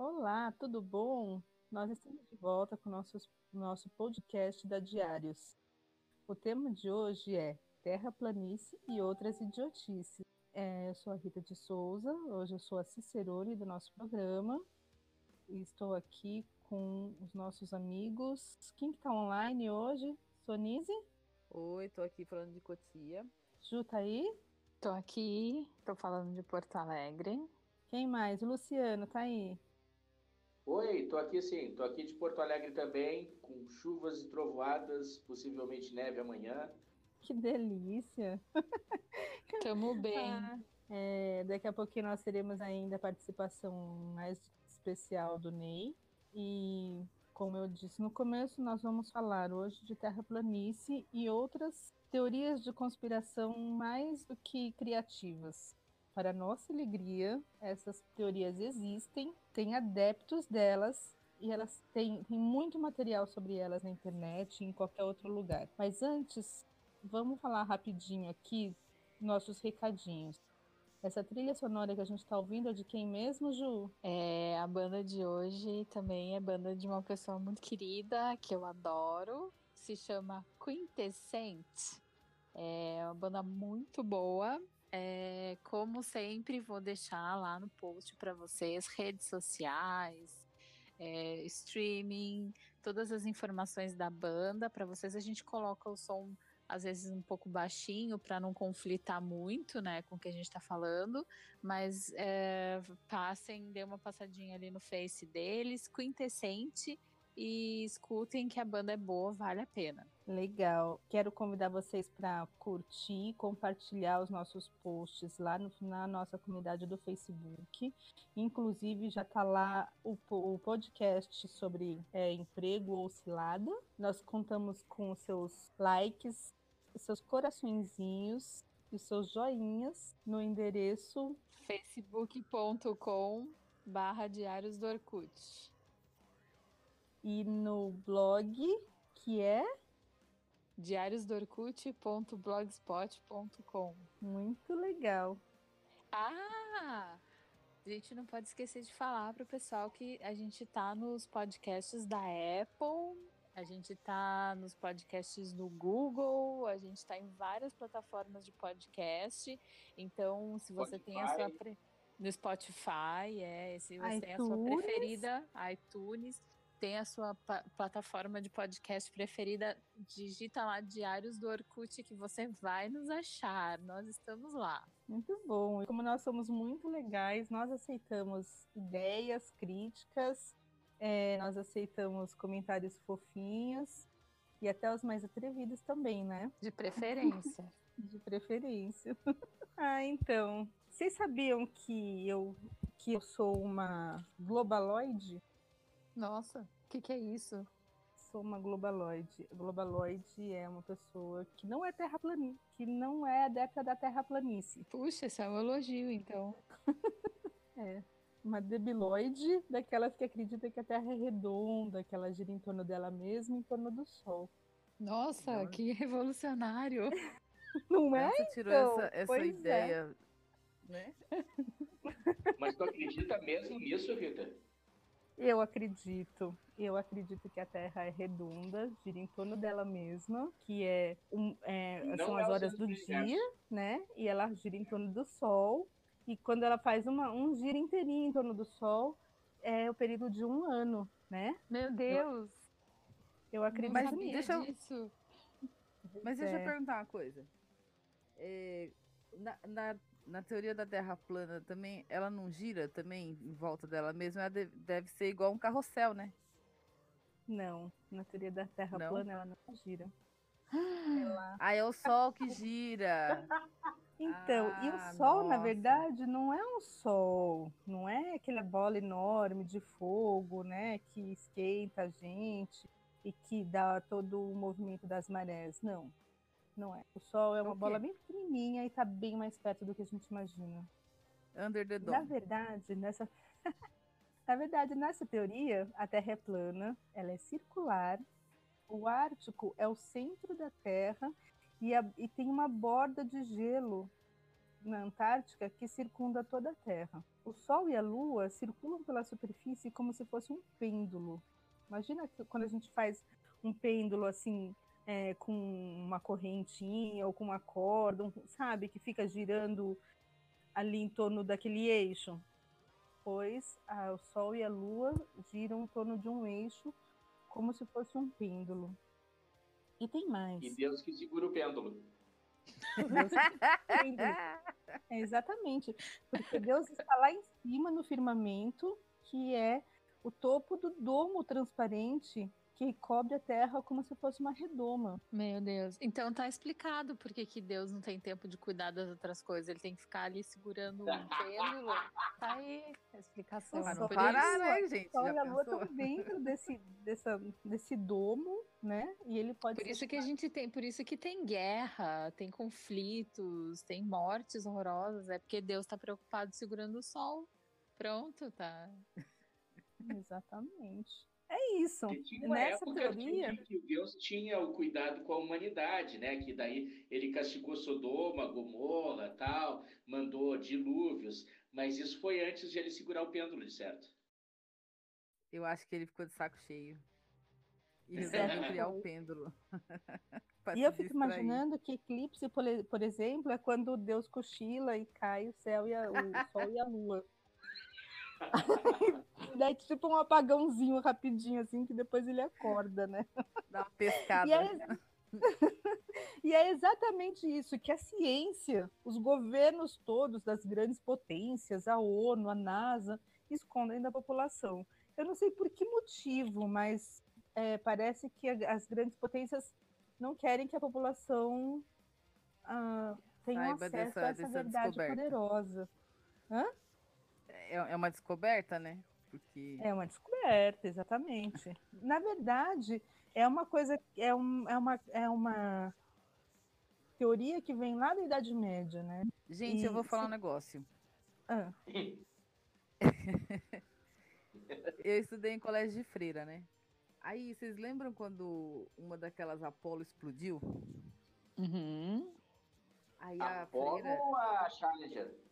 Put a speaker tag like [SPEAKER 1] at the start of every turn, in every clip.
[SPEAKER 1] Olá, tudo bom? Nós estamos de volta com o nosso, nosso podcast da Diários. O tema de hoje é Terra Planície e outras idiotices. É, eu sou a Rita de Souza, hoje eu sou a Cicerone do nosso programa e estou aqui com os nossos amigos. Quem está online hoje? Sonise?
[SPEAKER 2] Oi, estou aqui falando de Cotia.
[SPEAKER 1] Ju tá aí?
[SPEAKER 3] Tô aqui, tô falando de Porto Alegre.
[SPEAKER 1] Quem mais? O Luciano, tá aí?
[SPEAKER 4] Oi, tô aqui sim, tô aqui de Porto Alegre também, com chuvas e trovoadas, possivelmente neve amanhã.
[SPEAKER 1] Que delícia!
[SPEAKER 3] Tamo bem.
[SPEAKER 1] Ah, é, daqui a pouquinho nós teremos ainda a participação mais especial do Ney. E, como eu disse no começo, nós vamos falar hoje de terraplanice e outras teorias de conspiração mais do que criativas. Para nossa alegria, essas teorias existem, tem adeptos delas e elas têm, têm muito material sobre elas na internet e em qualquer outro lugar. Mas antes, vamos falar rapidinho aqui nossos recadinhos. Essa trilha sonora que a gente está ouvindo é de quem mesmo, Ju?
[SPEAKER 3] É, a banda de hoje também é banda de uma pessoa muito querida, que eu adoro. Se chama Quintessent. É uma banda muito boa. É, como sempre, vou deixar lá no post para vocês redes sociais, é, streaming, todas as informações da banda. Para vocês, a gente coloca o som às vezes um pouco baixinho para não conflitar muito, né, com o que a gente está falando, mas é, passem, dê uma passadinha ali no Face deles, Quintessente e escutem que a banda é boa, vale a pena.
[SPEAKER 1] Legal. Quero convidar vocês para curtir, compartilhar os nossos posts lá no, na nossa comunidade do Facebook. Inclusive, já está lá o, o, podcast sobre é, emprego ou cilada. Nós contamos com os seus likes, os seus coraçõezinhos e seus joinhas no endereço
[SPEAKER 3] facebook.com barra diários do Orkut
[SPEAKER 1] e no blog que é
[SPEAKER 3] diariosdorkut.blogspot.com.
[SPEAKER 1] Muito legal.
[SPEAKER 3] Ah! A gente não pode esquecer de falar para o pessoal que a gente tá nos podcasts da Apple, a gente tá nos podcasts do Google, a gente tá em várias plataformas de podcast. Então, se você Spotify. tem a sua pre... no Spotify, é, se você iTunes. tem a sua preferida, iTunes, tem a sua plataforma de podcast preferida, digita lá Diários do Orkut que você vai nos achar. Nós estamos lá.
[SPEAKER 1] Muito bom. E como nós somos muito legais, nós aceitamos ideias, críticas, é, nós aceitamos comentários fofinhos e até os mais atrevidos também, né?
[SPEAKER 3] De preferência.
[SPEAKER 1] De preferência. ah, então. Vocês sabiam que eu que eu sou uma globaloide?
[SPEAKER 3] Nossa, o que, que é isso?
[SPEAKER 1] Sou uma globaloide. Globaloide é uma pessoa que não é terraplanista, que não é adepta da terraplanice.
[SPEAKER 3] Puxa, esse é um elogio, então.
[SPEAKER 1] é. Uma debiloide daquelas que acredita que a Terra é redonda, que ela gira em torno dela mesma, em torno do Sol.
[SPEAKER 3] Nossa, não. que revolucionário!
[SPEAKER 1] não é?
[SPEAKER 2] Você tirou então, essa, essa é. ideia, é. né?
[SPEAKER 4] Mas tu acredita mesmo nisso, Rita?
[SPEAKER 1] Eu acredito. Eu acredito que a Terra é redonda, gira em torno dela mesma, que é, um, é são é as horas do dia, né? E ela gira em torno do Sol. E quando ela faz uma, um giro inteirinho em torno do Sol, é o período de um ano, né?
[SPEAKER 3] Meu Deus!
[SPEAKER 1] Eu, eu acredito Mas nisso.
[SPEAKER 2] Deixa eu... Mas deixa eu é. perguntar uma coisa. É, na, na na teoria da Terra plana também, ela não gira também em volta dela mesma? Ela deve ser igual um carrossel, né?
[SPEAKER 1] Não, na teoria da Terra não? plana ela não gira.
[SPEAKER 2] Ela... Ah, é o Sol que gira.
[SPEAKER 1] Então, ah, e o ah, Sol, nossa. na verdade, não é um Sol, não é aquela bola enorme de fogo, né, que esquenta a gente e que dá todo o movimento das marés, não. Não é. O Sol é uma bola bem pequenininha e está bem mais perto do que a gente imagina.
[SPEAKER 2] Under the dome.
[SPEAKER 1] Na verdade, nessa Na verdade, nessa teoria, a Terra é plana, ela é circular. O Ártico é o centro da Terra e, a... e tem uma borda de gelo na Antártica que circunda toda a Terra. O Sol e a Lua circulam pela superfície como se fosse um pêndulo. Imagina quando a gente faz um pêndulo assim, é, com uma correntinha ou com uma corda, um, sabe, que fica girando ali em torno daquele eixo. Pois a, o Sol e a Lua giram em torno de um eixo como se fosse um pêndulo. E tem mais.
[SPEAKER 4] E Deus que segura o pêndulo.
[SPEAKER 1] Deus é, exatamente. Porque Deus está lá em cima no firmamento, que é o topo do domo transparente que cobre a terra como se fosse uma redoma.
[SPEAKER 3] Meu Deus. Então tá explicado por que, que Deus não tem tempo de cuidar das outras coisas. Ele tem que ficar ali segurando o pêndulo. Tá aí a explicação.
[SPEAKER 2] Não parar, né, gente?
[SPEAKER 1] Sol e a lua estão dentro desse, dessa, desse domo, né? E ele pode
[SPEAKER 3] Por isso que a gente tem, por isso que tem guerra, tem conflitos, tem mortes horrorosas. É porque Deus tá preocupado segurando o sol. Pronto, tá.
[SPEAKER 1] Exatamente. É isso.
[SPEAKER 4] Tinha uma Nessa época teoria... que Deus tinha o cuidado com a humanidade, né? Que daí ele castigou Sodoma, Gomorra, tal, mandou dilúvios, mas isso foi antes de ele segurar o pêndulo, de certo?
[SPEAKER 2] Eu acho que ele ficou de saco cheio. E resolveu criar o pêndulo.
[SPEAKER 1] e eu fico imaginando que eclipse, por exemplo, é quando Deus cochila e cai o céu e a, o sol e a lua. Daí, tipo, um apagãozinho rapidinho, assim, que depois ele acorda, né?
[SPEAKER 2] Dá uma pescada.
[SPEAKER 1] E é, e é exatamente isso, que a ciência, os governos todos das grandes potências, a ONU, a NASA, escondem da população. Eu não sei por que motivo, mas é, parece que as grandes potências não querem que a população ah, tenha Saiba acesso dessa, a essa verdade descoberta. poderosa. Hã?
[SPEAKER 2] É, é uma descoberta, né? Porque...
[SPEAKER 1] É uma descoberta, exatamente. Na verdade, é uma coisa, é, um, é, uma, é uma teoria que vem lá da Idade Média, né?
[SPEAKER 2] Gente, e eu vou falar se... um negócio.
[SPEAKER 1] Ah.
[SPEAKER 2] eu estudei em colégio de freira, né? Aí, vocês lembram quando uma daquelas Apolo explodiu?
[SPEAKER 3] Uhum.
[SPEAKER 2] Aí a
[SPEAKER 4] Apolo
[SPEAKER 2] freira...
[SPEAKER 4] ou a Challenger?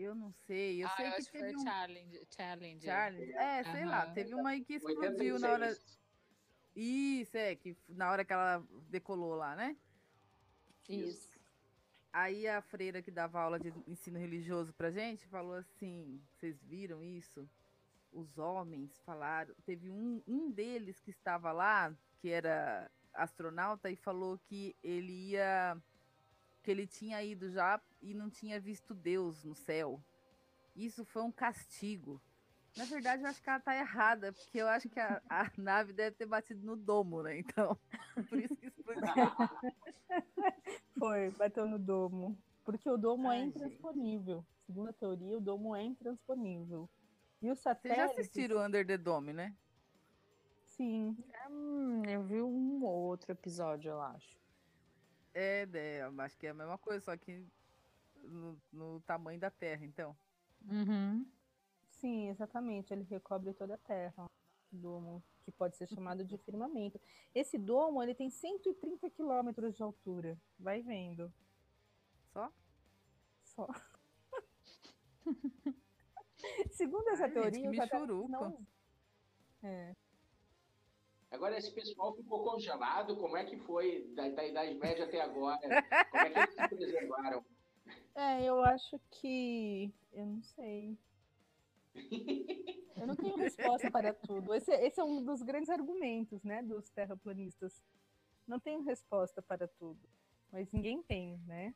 [SPEAKER 2] Eu não sei. Eu
[SPEAKER 3] ah,
[SPEAKER 2] sei
[SPEAKER 3] eu
[SPEAKER 2] que
[SPEAKER 3] acho
[SPEAKER 2] teve
[SPEAKER 3] foi
[SPEAKER 2] um...
[SPEAKER 3] Challenge. Challenge.
[SPEAKER 2] Challenge. É, sei uhum. lá. Teve uma aí que explodiu 86. na hora. Isso, é, que na hora que ela decolou lá, né?
[SPEAKER 3] Isso.
[SPEAKER 2] Aí a freira que dava aula de ensino religioso pra gente falou assim: vocês viram isso? Os homens falaram. Teve um, um deles que estava lá, que era astronauta, e falou que ele ia que ele tinha ido já e não tinha visto Deus no céu. Isso foi um castigo. Na verdade, eu acho que ela tá errada, porque eu acho que a, a nave deve ter batido no domo, né? Então, por isso que explodiu.
[SPEAKER 1] foi, bateu no domo. Porque o domo é Ai, é intransponível. Gente. Segundo a teoria, o domo é intransponível. E o satélite.
[SPEAKER 2] Vocês já assistiram Under the Dome, né?
[SPEAKER 1] Sim.
[SPEAKER 3] Hum, eu vi um outro episódio, eu acho.
[SPEAKER 2] É, é, acho que é a mesma coisa, só que no, no tamanho da Terra, então.
[SPEAKER 3] Uhum.
[SPEAKER 1] Sim, exatamente. Ele recobre toda a Terra. Domo, que pode ser chamado de firmamento. Esse domo ele tem 130 quilômetros de altura. Vai vendo.
[SPEAKER 2] Só?
[SPEAKER 1] Só. Segundo essa
[SPEAKER 2] Ai,
[SPEAKER 1] teoria,
[SPEAKER 2] gente, que
[SPEAKER 1] não... É.
[SPEAKER 4] Agora, esse pessoal ficou congelado, como é que foi da, da Idade Média até agora? Como é que eles se preservaram?
[SPEAKER 1] É, eu acho que. Eu não sei. Eu não tenho resposta para tudo. Esse, esse, é um dos grandes argumentos, né, dos terraplanistas. Não tenho resposta para tudo. Mas ninguém tem, né?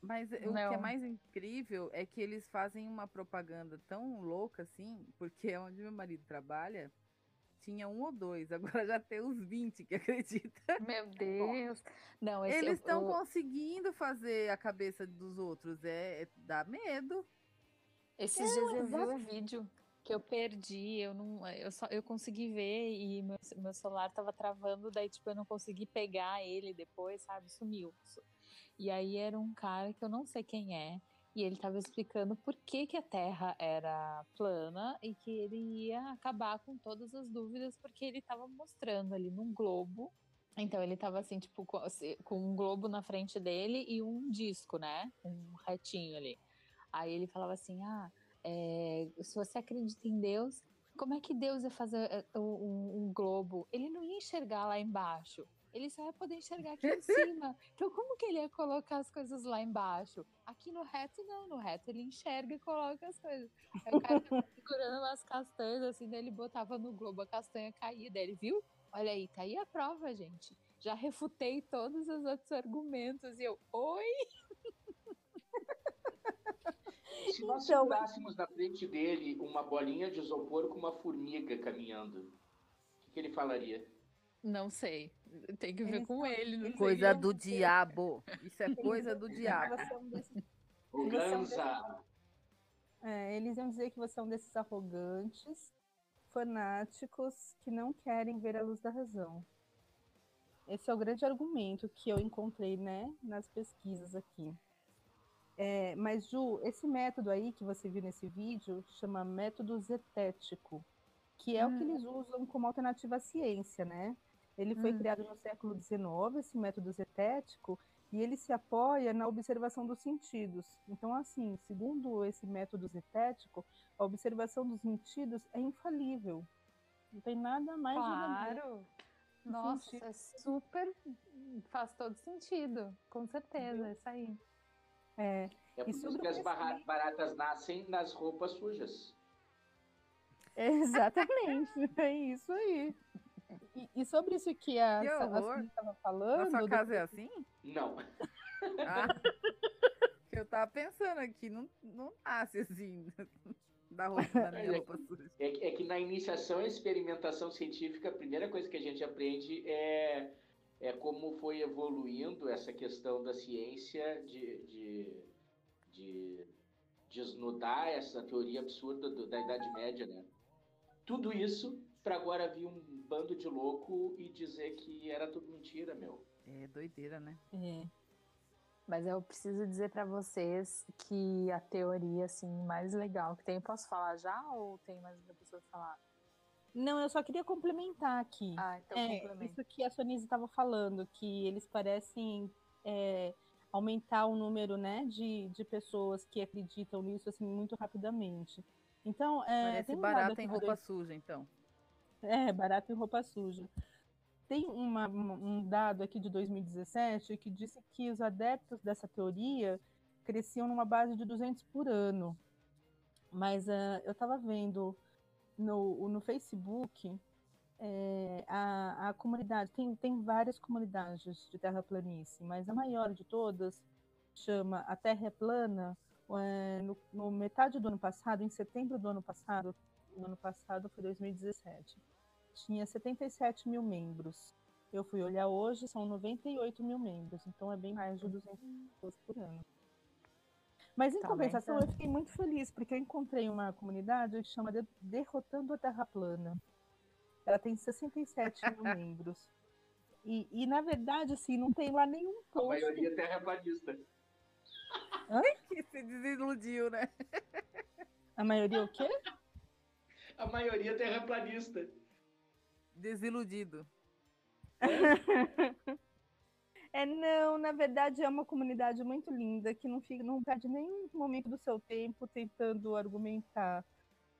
[SPEAKER 2] Mas não. o que é mais incrível é que eles fazem uma propaganda tão louca assim, porque é onde meu marido trabalha, tinha um ou dois, agora já tem uns 20 que acredita.
[SPEAKER 3] Meu Deus. Não,
[SPEAKER 2] Eles estão eu... conseguindo fazer a cabeça dos outros, é, é dá medo.
[SPEAKER 3] Esses é, dias eu vi um vídeo que eu perdi, eu não, eu só eu consegui ver e meu, meu celular tava travando, daí tipo eu não consegui pegar ele depois, sabe? Sumiu. E aí era um cara que eu não sei quem é e ele estava explicando por que, que a Terra era plana e que ele ia acabar com todas as dúvidas, porque ele estava mostrando ali num globo Então, ele tava assim, tipo, com, com um globo na frente dele e um disco, né? Um retinho ali. Aí ele falava assim: ah, é, se você acredita em Deus, como é que Deus ia fazer é, um, um, globo? Ele não ia enxergar lá embaixo. Ele só ia poder enxergar aqui em cima. Então, como que ele ia colocar as coisas lá embaixo? Aqui no reto, não. No reto, ele enxerga e coloca as coisas. Aí o cara segurando umas castanhas, assim, daí ele botava no globo, a castanha caía. Daí ele, viu? Olha aí, tá aí a prova, gente. Já refutei todos os outros argumentos. E eu, oi?
[SPEAKER 4] Se nós então, na frente dele uma bolinha de isopor com uma formiga caminhando, o que, que ele falaria?
[SPEAKER 3] Não sei. Tem que ver com ele.
[SPEAKER 2] coisa do diabo. Isso é coisa do diabo.
[SPEAKER 4] O Gansa.
[SPEAKER 1] É, eles iam dizer que você é um desses arrogantes, fanáticos que não querem ver a luz da razão. Esse é o grande argumento que eu encontrei, né, nas pesquisas aqui. É, mas, Ju, esse método aí que você viu nesse vídeo chama método zetético, que é hum. o que hum. eles usam como alternativa à ciência, né? Ele foi hum. criado no século XIX, esse método zetético, e ele se apoia na observação dos sentidos. Então, assim, segundo esse método zetético, a observação dos sentidos é infalível. Não tem nada mais
[SPEAKER 3] Claro. Nossa, é super. Faz todo sentido. Com certeza, é isso aí.
[SPEAKER 1] É,
[SPEAKER 4] é por isso que as baratas nascem nas roupas sujas.
[SPEAKER 1] exatamente, é isso aí. E, e, sobre isso que a,
[SPEAKER 2] estava
[SPEAKER 1] falando.
[SPEAKER 2] Na sua casa do... é assim?
[SPEAKER 4] Não.
[SPEAKER 2] Ah, eu tava pensando aqui, não, não nasce assim da roupa da minha é roupa suja.
[SPEAKER 4] É, é, que na iniciação e experimentação científica, a primeira coisa que a gente aprende é, é como foi evoluindo essa questão da ciência de, de, de desnudar essa teoria absurda do, da Idade Média, né? Tudo isso para agora vir um bando de louco e dizer que era tudo mentira, meu.
[SPEAKER 2] É doideira, né?
[SPEAKER 3] É. Mas eu preciso dizer para vocês que a teoria assim mais legal que tem, posso falar já ou tem mais uma pessoa falar?
[SPEAKER 1] Não, eu só queria complementar aqui.
[SPEAKER 3] Ah, então
[SPEAKER 1] é, Isso que a Sonise estava falando, que eles parecem é, aumentar o número né, de, de pessoas que acreditam nisso assim muito rapidamente. Então, é,
[SPEAKER 2] Parece um barato em roupa suja, então.
[SPEAKER 1] É, barato em roupa suja. Tem uma, um dado aqui de 2017 que disse que os adeptos dessa teoria cresciam numa base de 200 por ano. Mas uh, eu estava vendo no, no Facebook é, a, a comunidade, tem, tem várias comunidades de terraplanície, mas a maior de todas chama A Terra é Plana. É, no, no metade do ano passado, em setembro do ano passado, no ano passado foi 2017 tinha 77 mil membros. Eu fui olhar hoje, são 98 mil membros, então é bem mais de 200 pessoas por ano. Mas em tá compensação, bem, então. eu fiquei muito feliz, porque eu encontrei uma comunidade que chama de Derrotando a Terra Plana. Ela tem 67 mil membros. E, e, na verdade, assim, não tem lá nenhum
[SPEAKER 4] post. A maioria é terraplanista.
[SPEAKER 2] Hã? Que se desiludiu, né?
[SPEAKER 1] A maioria o quê?
[SPEAKER 4] A maioria é terraplanista
[SPEAKER 2] desiludido.
[SPEAKER 1] É, não, na verdade é uma comunidade muito linda que não fica, não perde nenhum momento do seu tempo tentando argumentar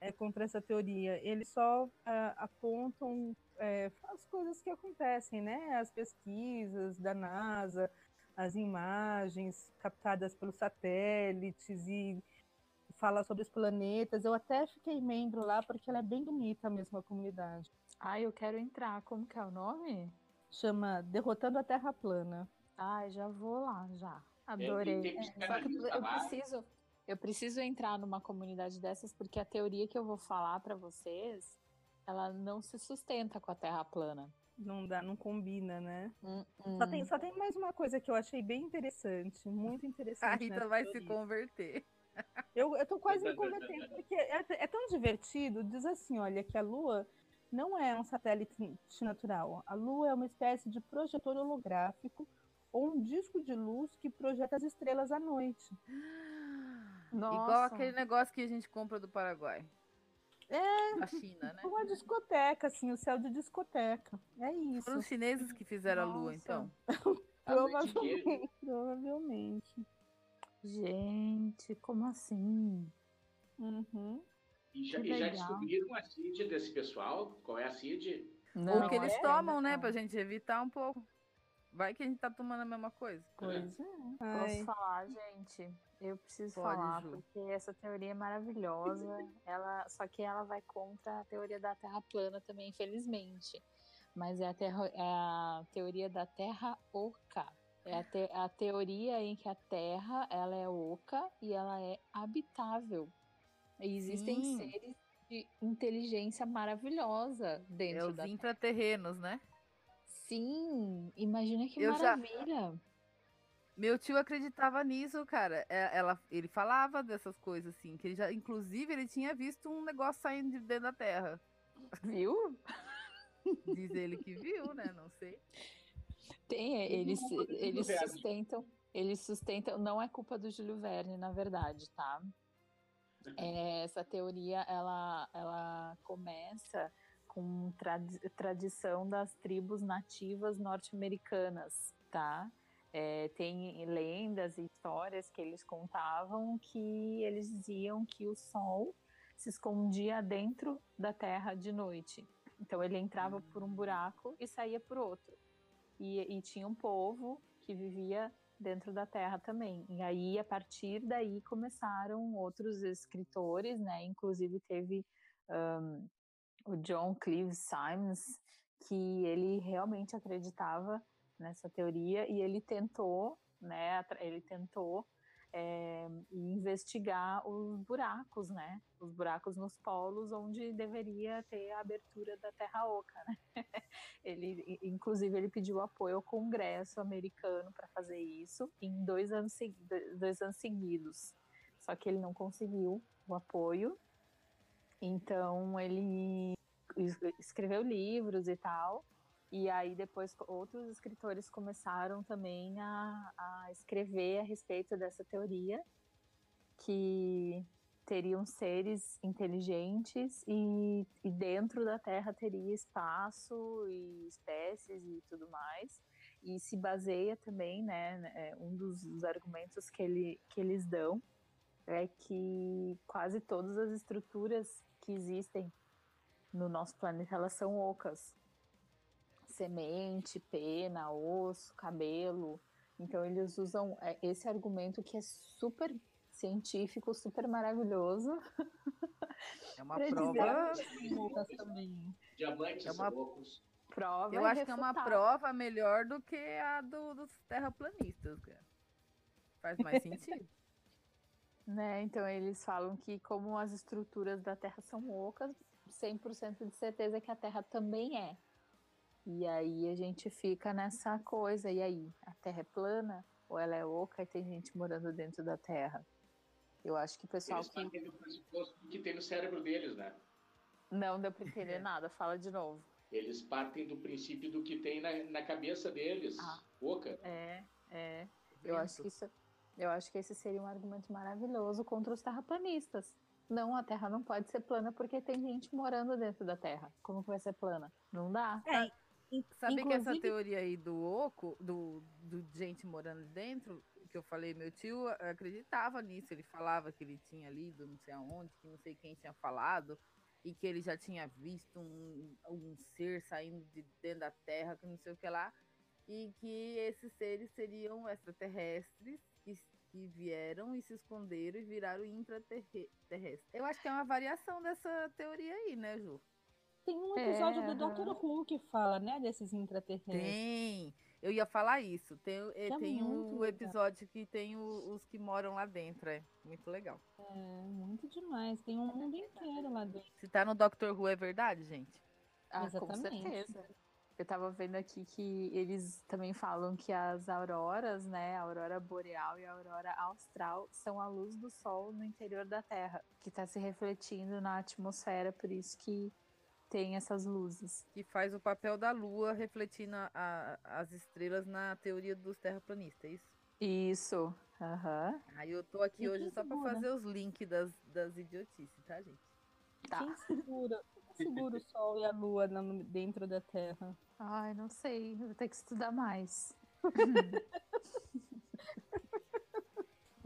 [SPEAKER 1] é, contra essa teoria. Eles só é, apontam é, as coisas que acontecem, né? As pesquisas da NASA, as imagens captadas pelos satélites e fala sobre os planetas. Eu até fiquei membro lá porque ela é bem bonita mesmo a comunidade.
[SPEAKER 3] Ah, eu quero entrar. Como que é o nome?
[SPEAKER 1] Chama Derrotando a Terra Plana.
[SPEAKER 3] Ah, já vou lá, já. Adorei. É, só que eu preciso, eu preciso entrar numa comunidade dessas porque a teoria que eu vou falar para vocês, ela não se sustenta com a Terra plana.
[SPEAKER 1] Não dá, não combina, né?
[SPEAKER 3] Hum,
[SPEAKER 1] Só, tem, só tem mais uma coisa que eu achei bem interessante, muito interessante. A
[SPEAKER 2] Rita vai teoria. se converter.
[SPEAKER 1] Eu, eu tô quase me convertendo, porque é, é tão divertido. Diz assim: olha, que a Lua não é um satélite natural. A Lua é uma espécie de projetor holográfico ou um disco de luz que projeta as estrelas à noite.
[SPEAKER 2] Nossa. Igual aquele negócio que a gente compra do Paraguai.
[SPEAKER 1] É,
[SPEAKER 2] da China, né?
[SPEAKER 1] Uma discoteca, assim, o céu de discoteca. É isso.
[SPEAKER 2] Foram os chineses que fizeram Nossa. a lua, então.
[SPEAKER 1] provavelmente, provavelmente.
[SPEAKER 3] Gente, como assim?
[SPEAKER 1] Uhum.
[SPEAKER 4] E já, e já descobriram a CID desse pessoal? Qual é a CID?
[SPEAKER 2] Não, o que eles é, tomam, né? Pra gente evitar um pouco. Vai que a gente tá tomando a mesma coisa.
[SPEAKER 3] Pois é. é. Posso falar, gente? Eu preciso Pode, falar, Ju. porque essa teoria é maravilhosa. ela, só que ela vai contra a teoria da Terra plana também, infelizmente. Mas é a, terra, é a teoria da Terra oca. É a, te, a teoria em que a Terra ela é oca e ela é habitável. E existem Sim. seres de inteligência maravilhosa dentro é
[SPEAKER 2] os
[SPEAKER 3] da
[SPEAKER 2] intraterrenos, né?
[SPEAKER 3] Sim, imagina que eu maravilha. Já...
[SPEAKER 2] Meu tio acreditava nisso, cara. É, ela, ele falava dessas coisas assim, que ele já, inclusive, ele tinha visto um negócio saindo de dentro da terra.
[SPEAKER 3] Viu?
[SPEAKER 2] Diz ele que viu, né? Não sei.
[SPEAKER 3] Tem, é, eles, eles sustentam, eles sustentam, não é culpa do Júlio Verne, na verdade, tá? É, essa teoria ela, ela começa com trad tradição das tribos nativas norte-americanas, tá? É, tem lendas e histórias que eles contavam que eles diziam que o sol se escondia dentro da terra de noite. Então ele entrava por um buraco e saía por outro. E, e tinha um povo que vivia dentro da Terra também. E aí, a partir daí, começaram outros escritores, né? Inclusive teve um, o John Cleave Symes, que ele realmente acreditava nessa teoria e ele tentou, né? Ele tentou é, investigar os buracos, né? Os buracos nos polos onde deveria ter a abertura da Terra Oca, né? ele, inclusive, ele pediu apoio ao Congresso americano para fazer isso em dois anos, dois anos seguidos. Só que ele não conseguiu o apoio. Então ele escreveu livros e tal. E aí depois outros escritores começaram também a, a escrever a respeito dessa teoria, que teriam seres inteligentes e, e, dentro da Terra teria espaço e espécies e tudo mais. E se baseia também, né, é, um dos, dos argumentos que, ele, que eles dão é que quase todas as estruturas que existem no nosso planeta elas são ocas semente, pena, osso, cabelo. Então eles usam é, esse argumento que é super científico, super maravilhoso.
[SPEAKER 2] É uma prova.
[SPEAKER 4] Diamantes é uma
[SPEAKER 2] prova. Eu acho que é uma prova melhor do que a do, dos terraplanistas, cara. Faz mais sentido.
[SPEAKER 3] né? Então eles falam que como as estruturas da Terra são ocas, 100% de certeza que a Terra também é. E aí a gente fica nessa coisa, e aí? A Terra é plana? Ou ela é oca e tem gente morando dentro da Terra? Eu acho que o pessoal
[SPEAKER 4] Eles que... do pressuposto que tem no cérebro deles, né?
[SPEAKER 3] Não deu para entender nada, fala de novo.
[SPEAKER 4] Eles partem do princípio do que tem na, na cabeça deles, ah, oca.
[SPEAKER 3] É, é. Eu acho, que isso, eu acho que esse seria um argumento maravilhoso contra os terraplanistas. Não, a Terra não pode ser plana porque tem gente morando dentro da Terra. Como que vai ser plana? Não dá.
[SPEAKER 2] É, Sabe Inclusive... que essa teoria aí do oco, do, do gente morando dentro, que eu falei, meu tio acreditava nisso. Ele falava que ele tinha lido não sei aonde, que não sei quem tinha falado, e que ele já tinha visto um, um ser saindo de dentro da terra, que não sei o que lá, e que esses seres seriam extraterrestres que, que vieram e se esconderam e viraram intraterrestres. Eu acho que é uma variação dessa teoria aí, né, Ju?
[SPEAKER 1] Tem um episódio é, do Dr. Who que fala, né, desses intraterrestres.
[SPEAKER 2] Tem. Eu ia falar isso. Tem, é tem um episódio que tem o, os que moram lá dentro. É muito legal.
[SPEAKER 1] É, muito demais. Tem um mundo inteiro lá dentro.
[SPEAKER 2] Se tá no Dr. Who é verdade, gente?
[SPEAKER 3] Ah, Exatamente. com certeza. Eu tava vendo aqui que eles também falam que as auroras, né, a aurora boreal e a aurora austral, são a luz do sol no interior da Terra, que está se refletindo na atmosfera, por isso que tem essas luzes.
[SPEAKER 2] Que faz o papel da lua refletindo a, a, as estrelas na teoria dos terraplanistas, é isso?
[SPEAKER 3] Isso. Uhum.
[SPEAKER 2] Aí eu tô aqui e hoje só para fazer os links das, das idiotices, tá, gente?
[SPEAKER 1] Tá. Quem segura, segura o Sol e a Lua dentro da Terra?
[SPEAKER 3] Ai, não sei. Vou ter que estudar mais.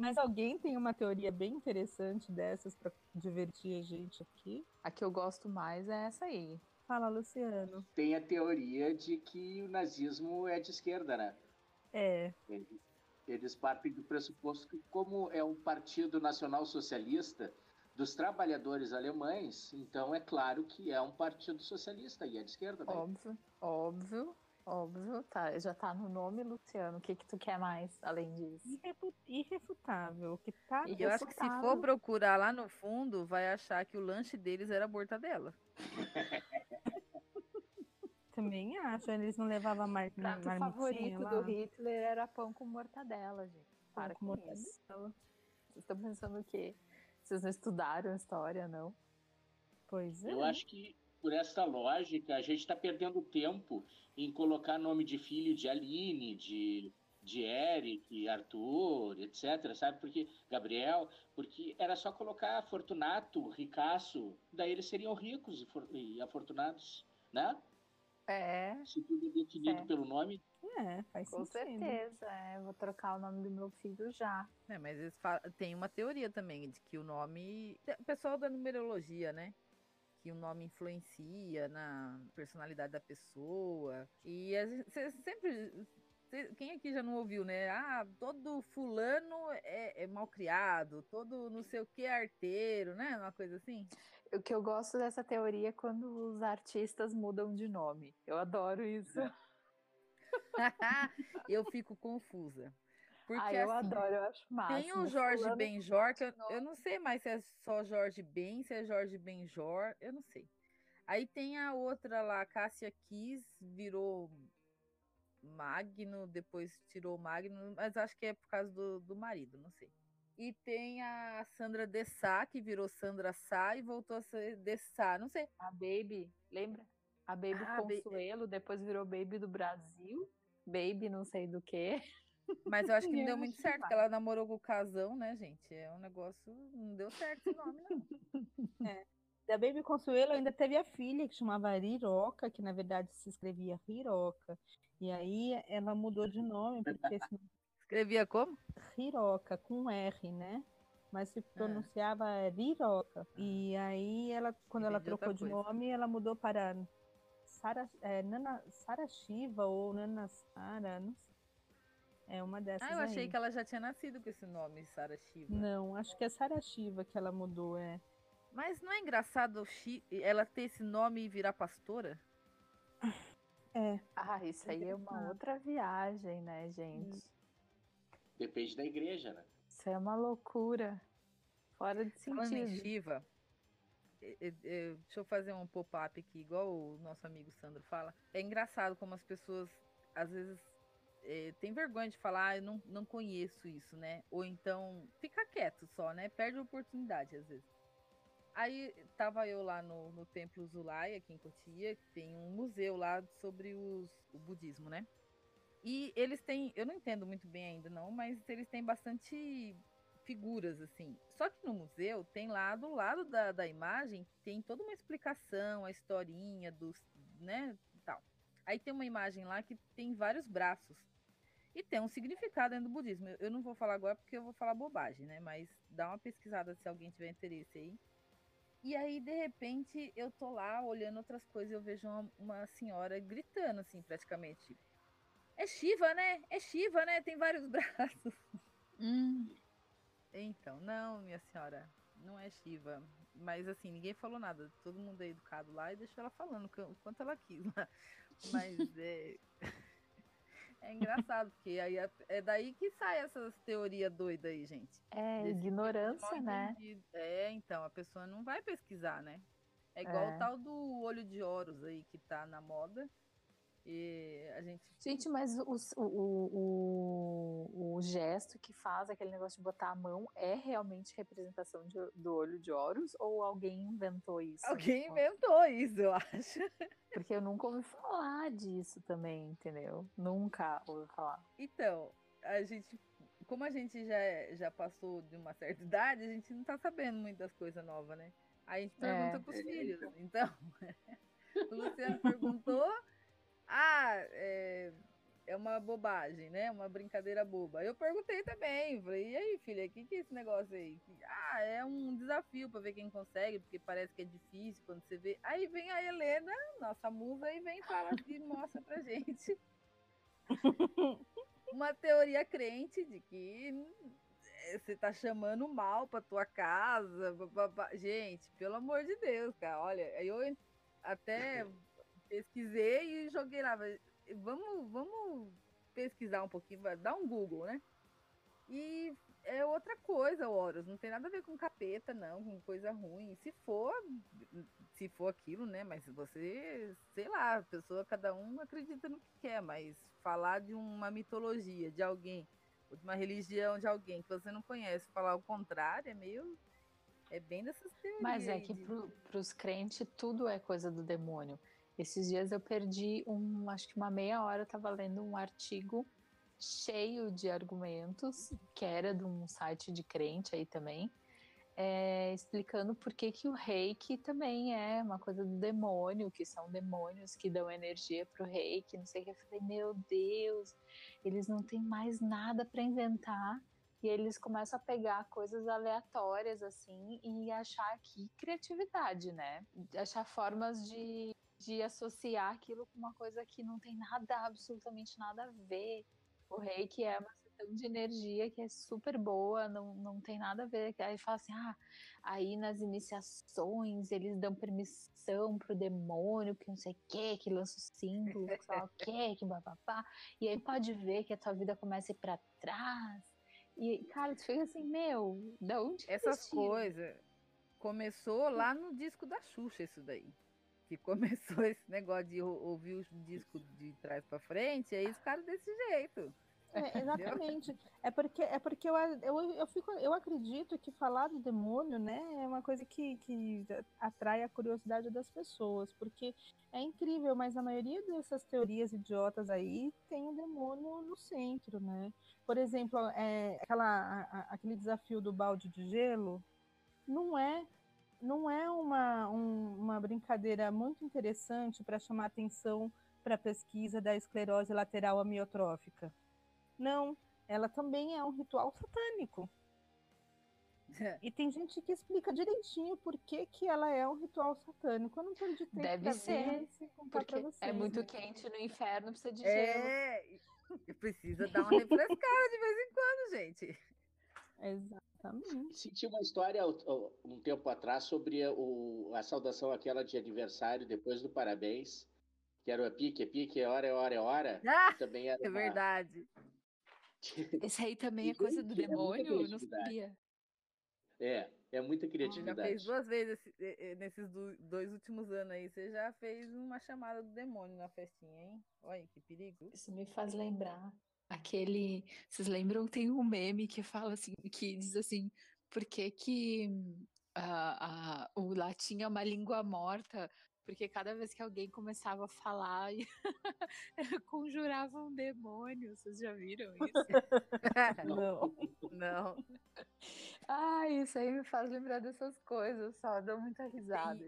[SPEAKER 1] Mas alguém tem uma teoria bem interessante dessas para divertir a gente aqui?
[SPEAKER 3] A que eu gosto mais é essa aí.
[SPEAKER 1] Fala, Luciano.
[SPEAKER 4] Tem a teoria de que o nazismo é de esquerda, né?
[SPEAKER 1] É.
[SPEAKER 4] Eles partem do pressuposto que, como é um partido nacional socialista dos trabalhadores alemães, então é claro que é um partido socialista e é de esquerda. Daí.
[SPEAKER 3] Óbvio, óbvio. Óbvio, tá, já tá no nome, Luciano. O que que tu quer mais além disso?
[SPEAKER 1] Irrefutável. O que tá
[SPEAKER 2] E eu acho que se for procurar lá no fundo, vai achar que o lanche deles era mortadela.
[SPEAKER 1] Também acho. Eles não levavam mar...
[SPEAKER 3] O favorito lá. do Hitler era pão com mortadela, gente. Para com, mortadela. Isso. Vocês estão pensando o quê? Vocês não estudaram a história, não?
[SPEAKER 1] Pois é.
[SPEAKER 4] Eu acho que por essa lógica, a gente está perdendo tempo em colocar nome de filho de Aline, de, de Eric, Arthur, etc, sabe? Porque Gabriel, porque era só colocar Fortunato, Ricaço, daí eles seriam ricos e, for, e afortunados, né?
[SPEAKER 3] É.
[SPEAKER 4] Se tudo é definido é. pelo nome.
[SPEAKER 1] É, faz
[SPEAKER 3] Com
[SPEAKER 1] sentido.
[SPEAKER 3] certeza, é. Vou trocar o nome do meu filho já.
[SPEAKER 2] É, mas eles tem uma teoria também de que o nome. O pessoal da numerologia, né? Que o nome influencia na personalidade da pessoa. E você sempre. quem aqui já não ouviu, né? Ah, todo fulano é, é mal criado, todo não sei o que é arteiro, né? Uma coisa assim.
[SPEAKER 3] O que eu gosto dessa teoria é quando os artistas mudam de nome. Eu adoro isso.
[SPEAKER 2] eu fico confusa. Porque
[SPEAKER 3] Ai, eu assim, adoro, eu acho massa.
[SPEAKER 2] Tem o Jorge Benjor, que eu, eu, não sei mais se é só Jorge Ben, se é Jorge Benjor, eu não sei. Aí tem a outra lá, Cássia Kiss, virou Magno, depois tirou Magno, mas acho que é por causa do, do marido, não sei. E tem a Sandra Dessá, que virou Sandra Sá e voltou a ser Dessá, não sei.
[SPEAKER 3] A Baby, lembra? A Baby ah, Consuelo, depois virou Baby do Brasil. Baby não sei do que.
[SPEAKER 2] Mas eu acho que não deu muito certo, porque ela namorou com o Casão, né, gente? É um negócio. Não deu certo esse nome, não.
[SPEAKER 1] É. Da Baby Consuelo ainda teve a filha que chamava Riroca, que na verdade se escrevia Riroca. E aí ela mudou de nome, porque esse...
[SPEAKER 2] Escrevia como?
[SPEAKER 1] Riroca, com R, né? Mas se ah. pronunciava ah. Riroca. E aí ela, quando ela trocou de nome, ela mudou para Sara, é, Nana, Sara Shiva ou Nana Sara, não sei é uma dessas.
[SPEAKER 2] Ah, eu achei
[SPEAKER 1] aí.
[SPEAKER 2] que ela já tinha nascido com esse nome, Sara Shiva.
[SPEAKER 1] Não, acho que é Sara Shiva que ela mudou, é.
[SPEAKER 2] Mas não é engraçado ela ter esse nome e virar pastora?
[SPEAKER 1] É.
[SPEAKER 3] Ah, isso aí é uma outra viagem, né, gente?
[SPEAKER 4] Depende da igreja, né?
[SPEAKER 3] Isso é uma loucura. Fora de sentido. Falando
[SPEAKER 2] em Shiva, deixa eu fazer um pop-up aqui, igual o nosso amigo Sandro fala. É engraçado como as pessoas às vezes é, tem vergonha de falar, ah, eu não, não conheço isso, né? Ou então fica quieto só, né? Perde a oportunidade às vezes. Aí tava eu lá no, no Templo Zulai, aqui em Cotia, que tem um museu lá sobre os, o budismo, né? E eles têm, eu não entendo muito bem ainda não, mas eles têm bastante figuras assim. Só que no museu tem lá do lado da, da imagem tem toda uma explicação, a historinha dos, né, tal. Aí tem uma imagem lá que tem vários braços. E tem um significado dentro do budismo. Eu não vou falar agora porque eu vou falar bobagem, né? Mas dá uma pesquisada se alguém tiver interesse aí. E aí, de repente, eu tô lá olhando outras coisas e eu vejo uma, uma senhora gritando, assim, praticamente. É Shiva, né? É Shiva, né? Tem vários braços.
[SPEAKER 3] Hum.
[SPEAKER 2] Então, não, minha senhora, não é Shiva. Mas assim, ninguém falou nada. Todo mundo é educado lá e deixou ela falando o quanto ela quis lá. Mas é. É engraçado, porque aí é, é daí que sai essas teorias doidas aí, gente.
[SPEAKER 3] É, Desse ignorância, né?
[SPEAKER 2] É, então, a pessoa não vai pesquisar, né? É igual é. o tal do olho de Horus aí que tá na moda. E a gente.
[SPEAKER 3] Gente, mas o, o, o, o, gesto que faz aquele negócio de botar a mão é realmente representação de, do olho de Horus ou alguém inventou isso?
[SPEAKER 2] Alguém inventou isso, eu acho.
[SPEAKER 3] Porque eu nunca ouvi falar disso também, entendeu? Nunca ouvi falar.
[SPEAKER 2] Então, a gente. Como a gente já, já passou de uma certa idade, a gente não tá sabendo muitas coisas novas, né? Aí a gente pergunta é. pros filhos. Então, o Luciano perguntou. Ah, é, é uma bobagem, né? Uma brincadeira boba. Eu perguntei também, falei, e aí, filha, o que, que é esse negócio aí? Ah, é um desafio para ver quem consegue, porque parece que é difícil quando você vê. Aí vem a Helena, nossa musa, e vem fala e mostra pra gente uma teoria crente de que eh, você tá chamando mal pra tua casa. Gente, pelo amor de Deus, cara. Olha, eu até pesquisei e joguei lá vamos, vamos pesquisar um pouquinho, dar um Google, né? E é outra coisa, Horus. Não tem nada a ver com capeta, não, com coisa ruim. Se for, se for aquilo, né? Mas você, sei lá, a pessoa, cada um acredita no que quer, mas falar de uma mitologia de alguém, ou de uma religião de alguém que você não conhece, falar o contrário é meio. É bem dessas teorias.
[SPEAKER 3] Mas é que de... para os crentes tudo é coisa do demônio. Esses dias eu perdi um, acho que uma meia hora estava lendo um artigo cheio de argumentos, que era de um site de crente aí também, é, explicando por que, que o reiki também é uma coisa do demônio, que são demônios que dão energia para o reiki, não sei o que. Eu falei, meu Deus, eles não têm mais nada para inventar e eles começam a pegar coisas aleatórias assim e achar aqui criatividade, né? Achar formas de de associar aquilo com uma coisa que não tem nada, absolutamente nada a ver. O reiki é uma sessão de energia que é super boa, não, não tem nada a ver. Aí fala assim, ah, aí nas iniciações eles dão permissão pro demônio, que não sei o que, que lança o símbolo, que lá o que, que bababá. E aí pode ver que a tua vida começa a ir pra trás. E, cara, tu fica assim, meu, da onde
[SPEAKER 2] Essas coisas começou lá no disco da Xuxa, isso daí que começou esse negócio de ouvir os discos de trás para frente, aí os caras desse jeito.
[SPEAKER 1] É, exatamente. É porque, é porque eu, eu, eu, fico, eu acredito que falar do demônio, né, é uma coisa que, que atrai a curiosidade das pessoas, porque é incrível, mas a maioria dessas teorias idiotas aí tem o demônio no centro, né? Por exemplo, é, aquela, a, aquele desafio do balde de gelo não é não é uma, um, uma brincadeira muito interessante para chamar atenção para a pesquisa da esclerose lateral amiotrófica. Não, ela também é um ritual satânico. E tem gente que explica direitinho por que, que ela é um ritual satânico. Eu não perdi tempo
[SPEAKER 3] Deve ser, porque vocês, é muito né? quente no inferno, precisa de
[SPEAKER 2] é, gelo. Precisa dar uma refrescada de vez em quando, gente.
[SPEAKER 1] Exatamente.
[SPEAKER 4] Senti uma história um tempo atrás sobre o, a saudação aquela de aniversário depois do parabéns, que era o pique, é pique, é hora, é hora, é hora.
[SPEAKER 2] Ah, também era é uma... verdade.
[SPEAKER 3] Esse aí também é coisa do é demônio? Eu não sabia.
[SPEAKER 4] É, é muita criatividade.
[SPEAKER 2] Já fez duas vezes nesses dois últimos anos aí. Você já fez uma chamada do demônio na festinha, hein? Olha que perigo.
[SPEAKER 3] Isso me faz lembrar Aquele. Vocês lembram? Tem um meme que fala assim, que diz assim, por que, que a, a, o latim é uma língua morta? Porque cada vez que alguém começava a falar, conjurava um demônio. Vocês já viram isso?
[SPEAKER 2] não, não.
[SPEAKER 3] Ah, isso aí me faz lembrar dessas coisas, só dou muita risada.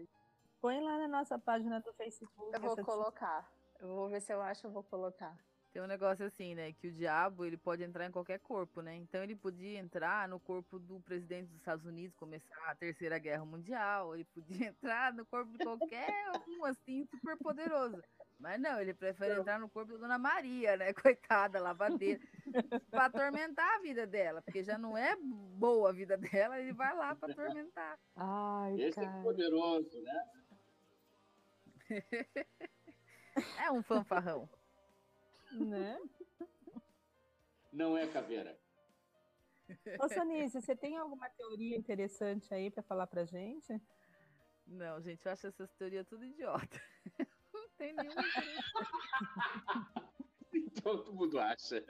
[SPEAKER 1] Põe lá na nossa página do Facebook.
[SPEAKER 3] Eu vou colocar. Eu vou ver se eu acho, eu vou colocar.
[SPEAKER 2] Tem um negócio assim, né? Que o diabo ele pode entrar em qualquer corpo, né? Então ele podia entrar no corpo do presidente dos Estados Unidos, começar a Terceira Guerra Mundial. Ele podia entrar no corpo de qualquer um, assim, super poderoso. Mas não, ele prefere não. entrar no corpo da Dona Maria, né? Coitada, lavadeira. para atormentar a vida dela. Porque já não é boa a vida dela, ele vai lá para atormentar.
[SPEAKER 3] Ai,
[SPEAKER 4] Esse
[SPEAKER 3] cara.
[SPEAKER 4] é poderoso, né?
[SPEAKER 2] é um fanfarrão.
[SPEAKER 1] Né?
[SPEAKER 4] Não é caveira.
[SPEAKER 1] Ô, Sonise, você tem alguma teoria interessante aí para falar pra gente?
[SPEAKER 2] Não, gente, eu acho essas teorias tudo idiota. Não tem nenhuma.
[SPEAKER 4] Todo mundo acha.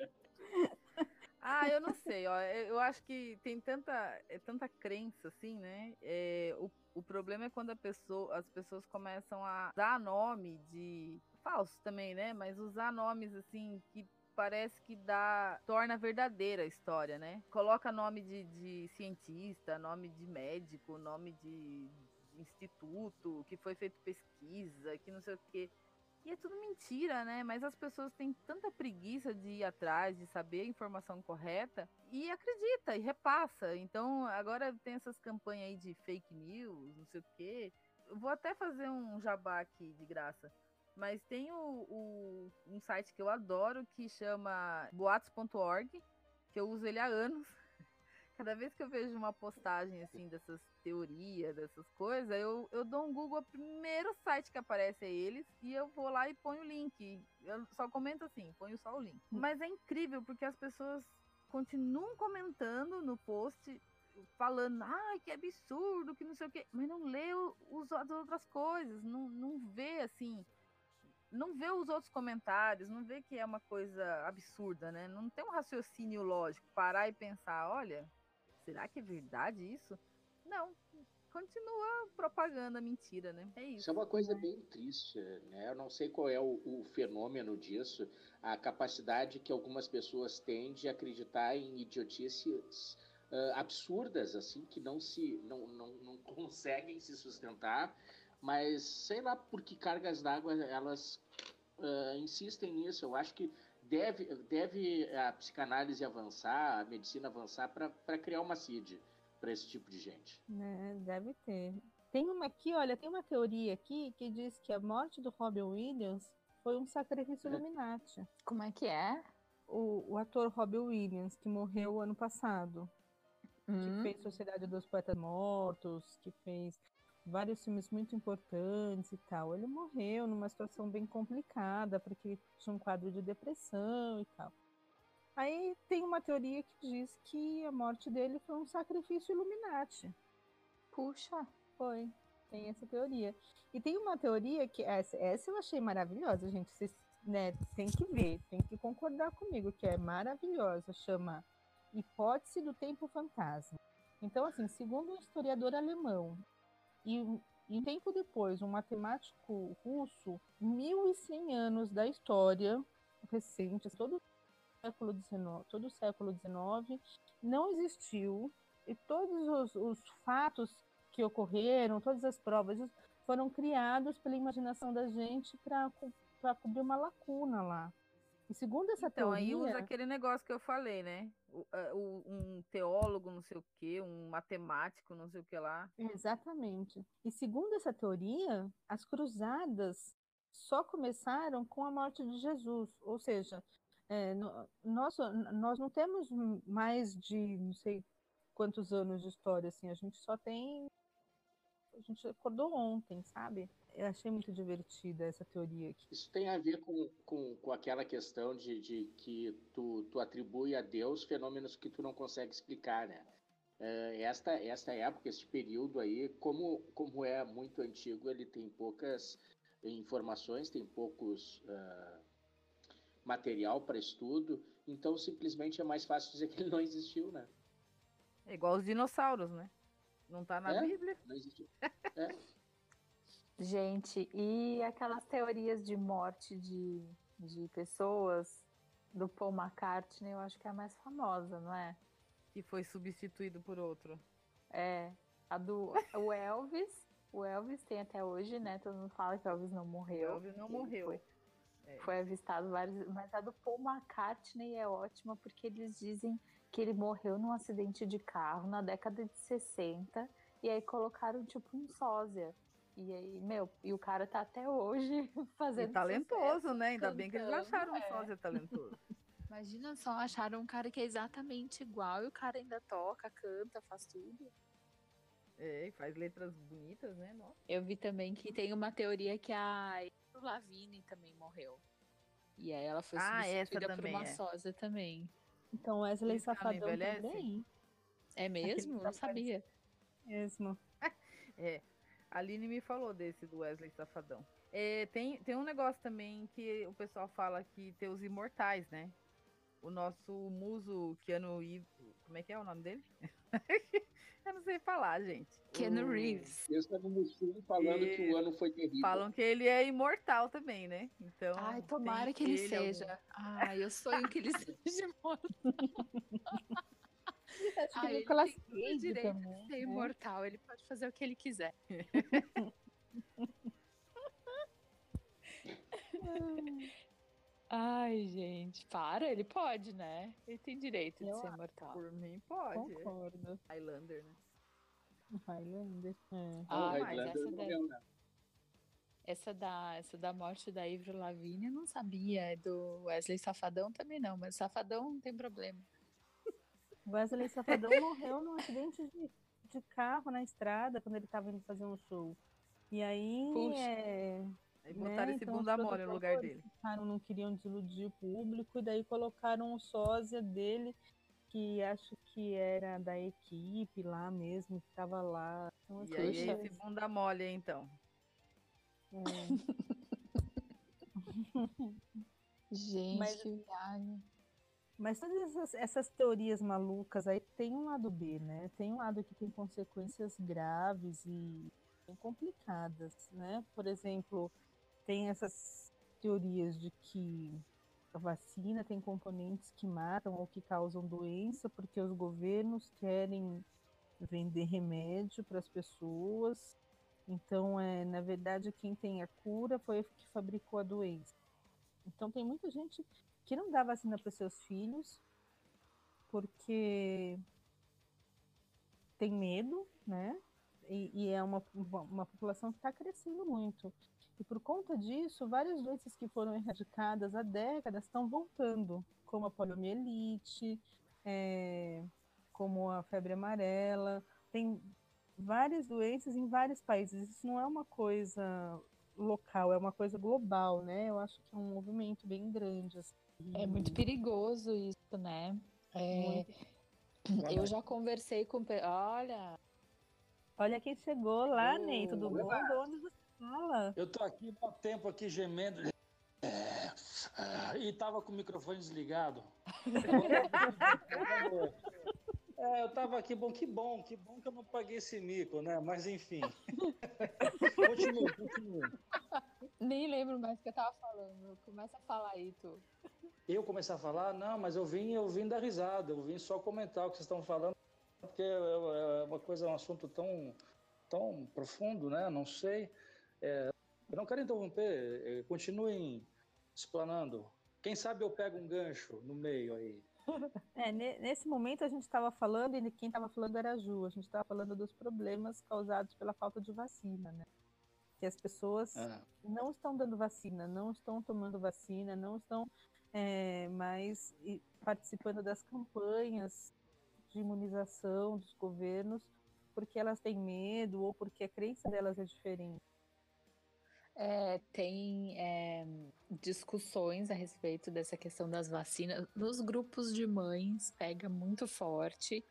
[SPEAKER 2] Ah, eu não sei, ó. Eu acho que tem tanta, é tanta crença, assim, né? É, o, o problema é quando a pessoa, as pessoas começam a dar nome de falso também, né? Mas usar nomes assim que parece que dá torna verdadeira a história, né? Coloca nome de, de cientista, nome de médico, nome de, instituto, que foi feito pesquisa, que não sei o quê. E é tudo mentira, né? Mas as pessoas têm tanta preguiça de ir atrás, de saber a informação correta, e acredita, e repassa. Então, agora tem essas campanhas aí de fake news, não sei o quê. Eu vou até fazer um jabá aqui de graça. Mas tem o, o, um site que eu adoro que chama boatos.org, que eu uso ele há anos. Cada vez que eu vejo uma postagem assim dessas teorias, dessas coisas, eu, eu dou um Google, o primeiro site que aparece é eles, e eu vou lá e ponho o link. Eu só comento assim, ponho só o link. Hum. Mas é incrível porque as pessoas continuam comentando no post, falando, ah, que absurdo, que não sei o quê, mas não lê os, as outras coisas, não, não vê assim não vê os outros comentários, não vê que é uma coisa absurda, né? Não tem um raciocínio lógico, parar e pensar, olha, será que é verdade isso? Não, continua propaganda mentira, né? É isso.
[SPEAKER 4] Isso é uma coisa bem triste, né? Eu não sei qual é o, o, fenômeno disso, a capacidade que algumas pessoas têm de acreditar em idiotices uh, absurdas, assim, que não se não, não, não conseguem se sustentar mas sei lá por que cargas d'água elas uh, insistem nisso. Eu acho que deve, deve a psicanálise avançar, a medicina avançar para criar uma CID para esse tipo de gente.
[SPEAKER 1] É, deve ter. Tem uma aqui, olha, tem uma teoria aqui que diz que a morte do Robin Williams foi um sacrifício é. Illuminati.
[SPEAKER 3] Como é que é?
[SPEAKER 1] O, o ator Robin Williams, que morreu ano passado. Hum. Que fez Sociedade dos Poetas Mortos, que fez vários filmes muito importantes e tal. Ele morreu numa situação bem complicada, porque tinha um quadro de depressão e tal. Aí tem uma teoria que diz que a morte dele foi um sacrifício Illuminati.
[SPEAKER 3] Puxa,
[SPEAKER 1] foi. Tem essa teoria. E tem uma teoria que essa, essa eu achei maravilhosa, gente. Vocês né, tem que ver, tem que concordar comigo, que é maravilhosa. Chama Hipótese do Tempo Fantasma. Então, assim, segundo um historiador alemão, e, e tempo depois, um matemático russo, 1.100 anos da história recente, todo século XIX, todo o século XIX não existiu e todos os, os fatos que ocorreram, todas as provas foram criados pela imaginação da gente para cobrir uma lacuna lá. E segundo essa
[SPEAKER 2] então,
[SPEAKER 1] teoria...
[SPEAKER 2] aí usa aquele negócio que eu falei, né? Um teólogo, não sei o quê, um matemático, não sei o que lá.
[SPEAKER 1] Exatamente. E segundo essa teoria, as cruzadas só começaram com a morte de Jesus. Ou seja, é, nós, nós não temos mais de não sei quantos anos de história, assim, a gente só tem. A gente acordou ontem, sabe? Eu achei muito divertida essa teoria aqui.
[SPEAKER 4] Isso tem a ver com, com, com aquela questão de, de que tu, tu atribui a Deus fenômenos que tu não consegue explicar, né? Uh, esta, esta época, este período aí, como, como é muito antigo, ele tem poucas informações, tem poucos uh, material para estudo, então simplesmente é mais fácil dizer que ele não existiu, né?
[SPEAKER 2] É igual os dinossauros, né? Não está na
[SPEAKER 4] é,
[SPEAKER 2] Bíblia.
[SPEAKER 4] Não existiu. É.
[SPEAKER 3] Gente, e aquelas teorias de morte de, de pessoas do Paul McCartney, eu acho que é a mais famosa, não é?
[SPEAKER 2] Que foi substituído por outro.
[SPEAKER 3] É, a do o Elvis. O Elvis tem até hoje, né? Todo mundo fala que o Elvis não morreu.
[SPEAKER 2] O Elvis não morreu.
[SPEAKER 3] Foi, é. foi avistado vários. Mas a do Paul McCartney é ótima porque eles dizem que ele morreu num acidente de carro na década de 60 e aí colocaram tipo um sósia. E aí, meu, e o cara tá até hoje fazendo. E
[SPEAKER 2] talentoso,
[SPEAKER 3] sucesso,
[SPEAKER 2] né? Ainda cantando, bem que eles acharam um é. sósia talentoso.
[SPEAKER 3] Imagina só, acharam um cara que é exatamente igual e o cara ainda toca, canta, faz tudo.
[SPEAKER 2] É, faz letras bonitas, né? Nossa.
[SPEAKER 3] Eu vi também que tem uma teoria que a Lavigne também morreu. E aí ela foi ah, substituída por uma é. sósia também.
[SPEAKER 1] Então Wesley Safadão também.
[SPEAKER 3] É mesmo? Não sabia.
[SPEAKER 1] Mesmo.
[SPEAKER 2] é. A Aline me falou desse do Wesley Safadão. É, tem, tem um negócio também que o pessoal fala que tem os imortais, né? O nosso muso Keanu Reeves. Como é que é o nome dele? Eu não sei falar, gente.
[SPEAKER 3] Keanu Reeves.
[SPEAKER 4] Eu estava no filme falando e... que o ano foi terrível.
[SPEAKER 2] Falam que ele é imortal também, né? Então.
[SPEAKER 3] Ai, tomara que ele, ele seja. Algum... Ai, eu sonho que ele seja imortal. Acho que ah, Nicolas Cage direito também. De ser né? imortal, ele pode fazer o que ele quiser. Ai, gente, para, ele pode, né? Ele tem direito de ser imortal.
[SPEAKER 2] Por mim, pode.
[SPEAKER 1] Concordo.
[SPEAKER 2] Highlander, né?
[SPEAKER 1] Highlander. É.
[SPEAKER 3] Ah, mas Highlander essa daí. Né? Essa da, essa da morte da Ivro Lavigne eu não sabia. É do Wesley Safadão também não, mas Safadão não tem problema.
[SPEAKER 1] Wesley Safadão morreu num acidente de, de carro na estrada quando ele estava indo fazer um show. E aí. É,
[SPEAKER 2] Aí botaram né? esse então, bunda mole no lugar dele.
[SPEAKER 1] Ficaram, não queriam desiludir o público, e daí colocaram o sósia dele, que acho que era da equipe lá mesmo, que estava lá.
[SPEAKER 2] Então, e aí esse bunda mole, então. É.
[SPEAKER 3] Gente, mas, que viagem.
[SPEAKER 1] Mas todas essas, essas, teorias malucas aí tem um lado B, né? Tem um lado que tem consequências graves e complicadas, né? Por exemplo, tem essas teorias de que a vacina tem componentes que matam ou que causam doença porque os governos querem vender remédio para as pessoas. Então, é, na verdade, quem tem a cura foi o que fabricou a doença. Então, tem muita gente que não dá vacina para seus filhos porque tem medo, né? E, e é uma, uma população que está crescendo muito. E por conta disso, várias doenças que foram erradicadas há décadas estão voltando, como a poliomielite, é, como a febre amarela. Tem várias doenças em vários países. Isso não é uma coisa local, é uma coisa global, né? Eu acho que é um movimento bem grande. Assim.
[SPEAKER 3] É muito perigoso isso, né? É, eu já conversei com. Olha.
[SPEAKER 1] Olha quem chegou lá, Ney. Tudo bom? Onde você Fala.
[SPEAKER 5] Eu tô aqui há tempo aqui gemendo. E tava com o microfone desligado. É, eu tava aqui, bom, que bom, que bom que eu não paguei esse mico, né? Mas enfim. continue, continue.
[SPEAKER 3] Nem lembro mais o que eu tava falando. Começa a falar aí, tu.
[SPEAKER 5] Eu começar a falar? Não, mas eu vim, eu vim dar risada, eu vim só comentar o que vocês estão falando, porque é, é uma coisa, um assunto tão, tão profundo, né? Não sei. É, eu não quero interromper, é, continuem explanando. Quem sabe eu pego um gancho no meio aí.
[SPEAKER 1] É, nesse momento a gente estava falando, e quem estava falando era a Ju, a gente estava falando dos problemas causados pela falta de vacina, né? Que as pessoas ah. não estão dando vacina, não estão tomando vacina, não estão é, mais participando das campanhas de imunização dos governos, porque elas têm medo ou porque a crença delas é diferente.
[SPEAKER 3] É, tem é, discussões a respeito dessa questão das vacinas. Nos grupos de mães pega muito forte,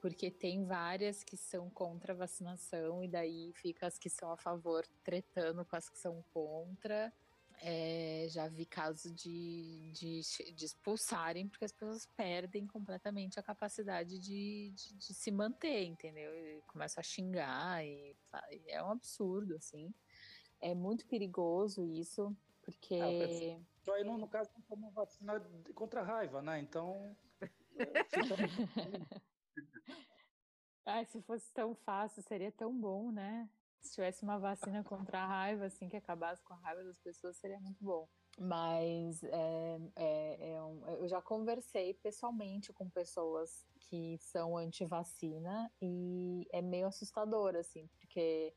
[SPEAKER 3] porque tem várias que são contra a vacinação, e daí fica as que são a favor tretando com as que são contra. É, já vi casos de, de, de, expulsarem, porque as pessoas perdem completamente a capacidade de, de, de se manter, entendeu? E começam a xingar, e, e é um absurdo, assim. É muito perigoso isso, porque. É,
[SPEAKER 5] só aí, no, no caso, não tomou vacina contra a raiva, né? Então.
[SPEAKER 3] Ai, se fosse tão fácil, seria tão bom, né? Se tivesse uma vacina contra a raiva, assim, que acabasse com a raiva das pessoas, seria muito bom. Mas é, é, é um, eu já conversei pessoalmente com pessoas que são anti-vacina e é meio assustador, assim, porque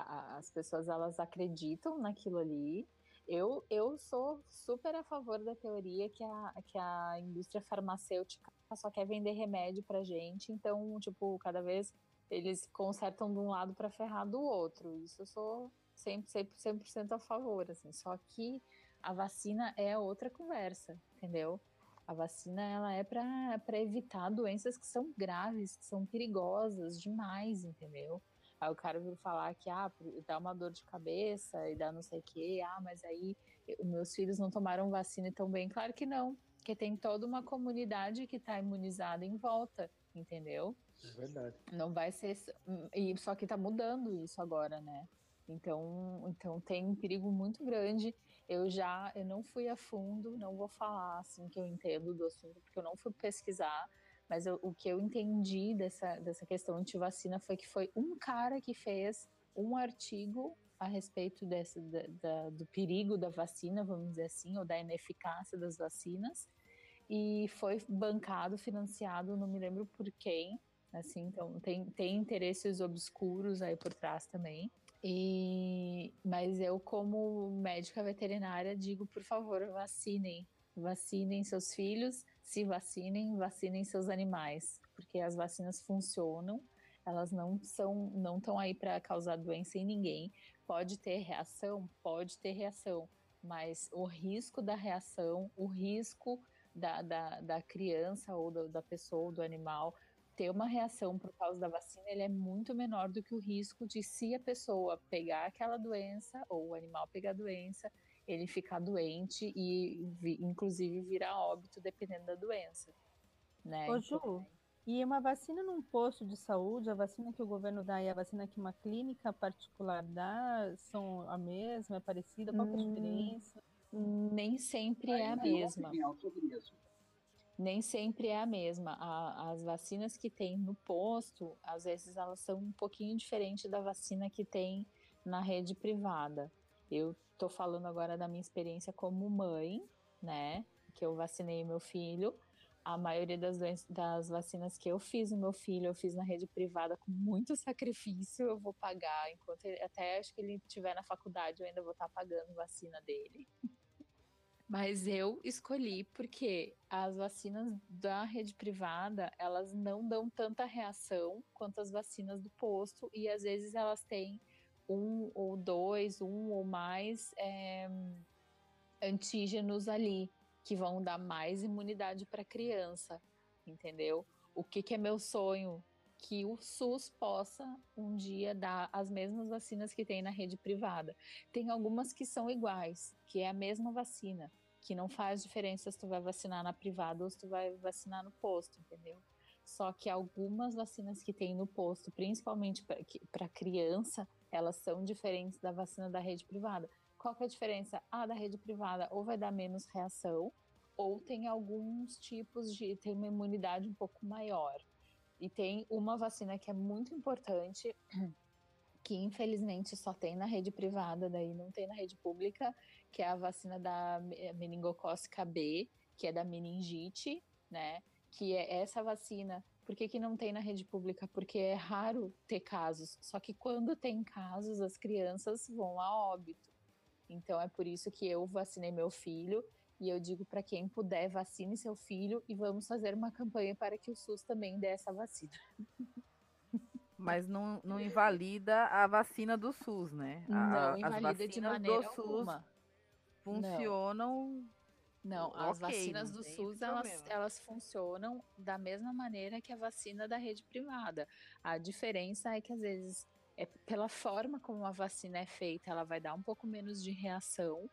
[SPEAKER 3] a, as pessoas elas acreditam naquilo ali. Eu, eu sou super a favor da teoria que a, que a indústria farmacêutica só quer vender remédio pra gente, então, tipo, cada vez eles consertam de um lado para ferrar do outro. Isso eu sou sempre 100%, 100 a favor, assim. Só que a vacina é outra conversa, entendeu? A vacina ela é para evitar doenças que são graves, que são perigosas demais, entendeu? Aí o cara vir falar que ah, dá uma dor de cabeça e dá não sei o quê, ah, mas aí meus filhos não tomaram vacina tão bem. Claro que não, porque tem toda uma comunidade que está imunizada em volta, entendeu?
[SPEAKER 5] É verdade.
[SPEAKER 3] Não vai ser. E só que está mudando isso agora, né? Então, então tem um perigo muito grande. Eu já eu não fui a fundo, não vou falar assim que eu entendo do assunto, porque eu não fui pesquisar, Mas eu, o que eu entendi dessa, dessa questão anti-vacina foi que foi um cara que fez um artigo a respeito desse, da, da, do perigo da vacina, vamos dizer assim, ou da ineficácia das vacinas, e foi bancado, financiado, não me lembro por quem, assim, então tem, tem interesses obscuros aí por trás também. E, mas eu, como médica veterinária, digo, por favor, vacinem. Vacinem seus filhos, se vacinem, vacinem seus animais, porque as vacinas funcionam, elas não são, não estão aí para causar doença em ninguém. Pode ter reação, pode ter reação, mas o risco da reação, o risco da, da, da criança ou do, da pessoa ou do animal ter uma reação por causa da vacina, ele é muito menor do que o risco de se a pessoa pegar aquela doença ou o animal pegar a doença, ele ficar doente e inclusive virar óbito dependendo da doença. Né?
[SPEAKER 1] Ô, Ju, então, e uma vacina num posto de saúde, a vacina que o governo dá e a vacina que uma clínica particular dá são a mesma, é parecida? Qual é a hum, diferença?
[SPEAKER 3] Nem sempre é a mesma. Nem sempre é a mesma. A, as vacinas que tem no posto, às vezes elas são um pouquinho diferentes da vacina que tem na rede privada. Eu tô falando agora da minha experiência como mãe, né? Que eu vacinei meu filho. A maioria das, das vacinas que eu fiz no meu filho, eu fiz na rede privada com muito sacrifício. Eu vou pagar enquanto ele, até acho que ele estiver na faculdade, eu ainda vou estar tá pagando vacina dele. Mas eu escolhi porque as vacinas da rede privada, elas não dão tanta reação quanto as vacinas do posto e às vezes elas têm um ou dois, um ou mais é, antígenos ali que vão dar mais imunidade para a criança, entendeu? O que, que é meu sonho? que o SUS possa um dia dar as mesmas vacinas que tem na rede privada. Tem algumas que são iguais, que é a mesma vacina, que não faz diferença se tu vai vacinar na privada ou se tu vai vacinar no posto, entendeu? Só que algumas vacinas que tem no posto, principalmente para criança, elas são diferentes da vacina da rede privada. Qual que é a diferença? A da rede privada ou vai dar menos reação, ou tem alguns tipos de. tem uma imunidade um pouco maior. E tem uma vacina que é muito importante, que infelizmente só tem na rede privada, daí não tem na rede pública, que é a vacina da meningocócica B, que é da meningite, né? Que é essa vacina. Por que, que não tem na rede pública? Porque é raro ter casos. Só que quando tem casos, as crianças vão a óbito. Então é por isso que eu vacinei meu filho e eu digo para quem puder, vacine seu filho e vamos fazer uma campanha para que o SUS também dê essa vacina.
[SPEAKER 2] Mas não, não invalida a vacina do SUS, né?
[SPEAKER 3] A, não invalida de maneira do
[SPEAKER 2] alguma. SUS funcionam.
[SPEAKER 3] Não, não as okay, vacinas do SUS elas, elas funcionam da mesma maneira que a vacina da rede privada. A diferença é que às vezes é pela forma como a vacina é feita, ela vai dar um pouco menos de reação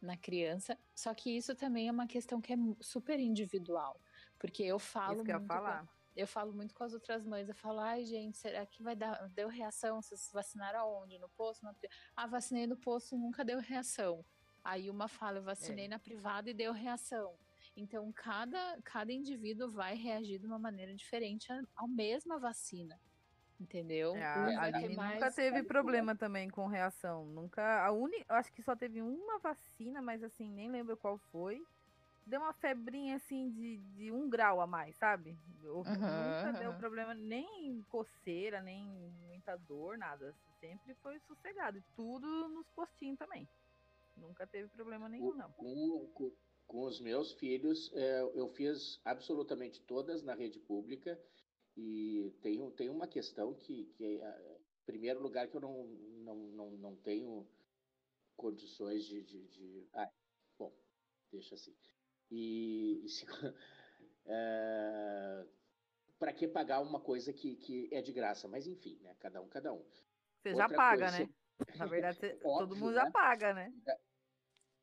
[SPEAKER 3] na criança. Só que isso também é uma questão que é super individual. Porque eu falo. Isso
[SPEAKER 2] que eu falar.
[SPEAKER 3] Com, eu falo muito com as outras mães. Eu falo, ai, gente, será que vai dar. Deu reação? Vocês vacinaram aonde? No posto? Na... Ah, vacinei no posto nunca deu reação. Aí uma fala, eu vacinei é. na privada e deu reação. Então, cada, cada indivíduo vai reagir de uma maneira diferente à mesma vacina. Entendeu?
[SPEAKER 2] É, a Aline nunca teve problema também com reação. Nunca. A uni, acho que só teve uma vacina, mas assim, nem lembro qual foi. Deu uma febrinha assim de, de um grau a mais, sabe? Uhum, nunca uhum. deu problema, nem coceira, nem muita dor, nada. Sempre foi sossegado. E tudo nos postinhos também. Nunca teve problema nenhum, não.
[SPEAKER 4] Com, com, com os meus filhos, é, eu fiz absolutamente todas na rede pública e tem, tem uma questão que, que é, em primeiro lugar, que eu não, não, não, não tenho condições de, de, de... Ah, bom, deixa assim. E, e se, é, para que pagar uma coisa que, que é de graça? Mas enfim, né? Cada um, cada um.
[SPEAKER 2] Você Outra já paga, coisa, né? Na verdade, você, óbvio, todo mundo já né? paga, né?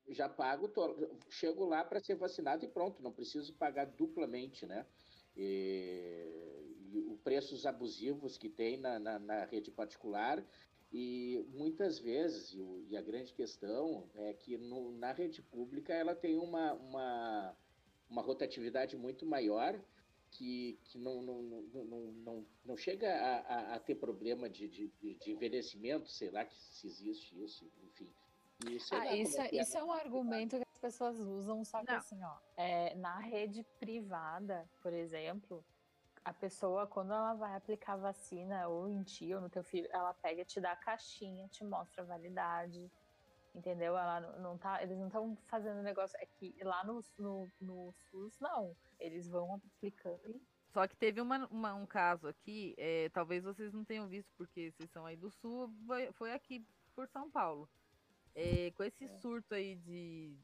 [SPEAKER 4] Já pago, tô, chego lá para ser vacinado e pronto, não preciso pagar duplamente, né? E, e os preços abusivos que tem na, na, na rede particular e muitas vezes, e, e a grande questão é que no, na rede pública ela tem uma, uma, uma rotatividade muito maior que, que não, não, não, não, não, não chega a, a, a ter problema de, de, de, envelhecimento, sei lá que se existe isso, enfim.
[SPEAKER 3] E, ah, isso, é, é, isso é um argumento que as pessoas usam, só que não. assim, ó, é, na rede privada, por exemplo, a pessoa, quando ela vai aplicar vacina, ou em ti, ou no teu filho, ela pega, te dá a caixinha, te mostra a validade, entendeu? Ela não tá, eles não estão fazendo negócio. É que lá no, no, no, SUS, não. Eles vão aplicando.
[SPEAKER 2] Só que teve uma, uma um caso aqui, é, talvez vocês não tenham visto, porque vocês são aí do Sul, foi, foi aqui por São Paulo. É, com esse é. surto aí de,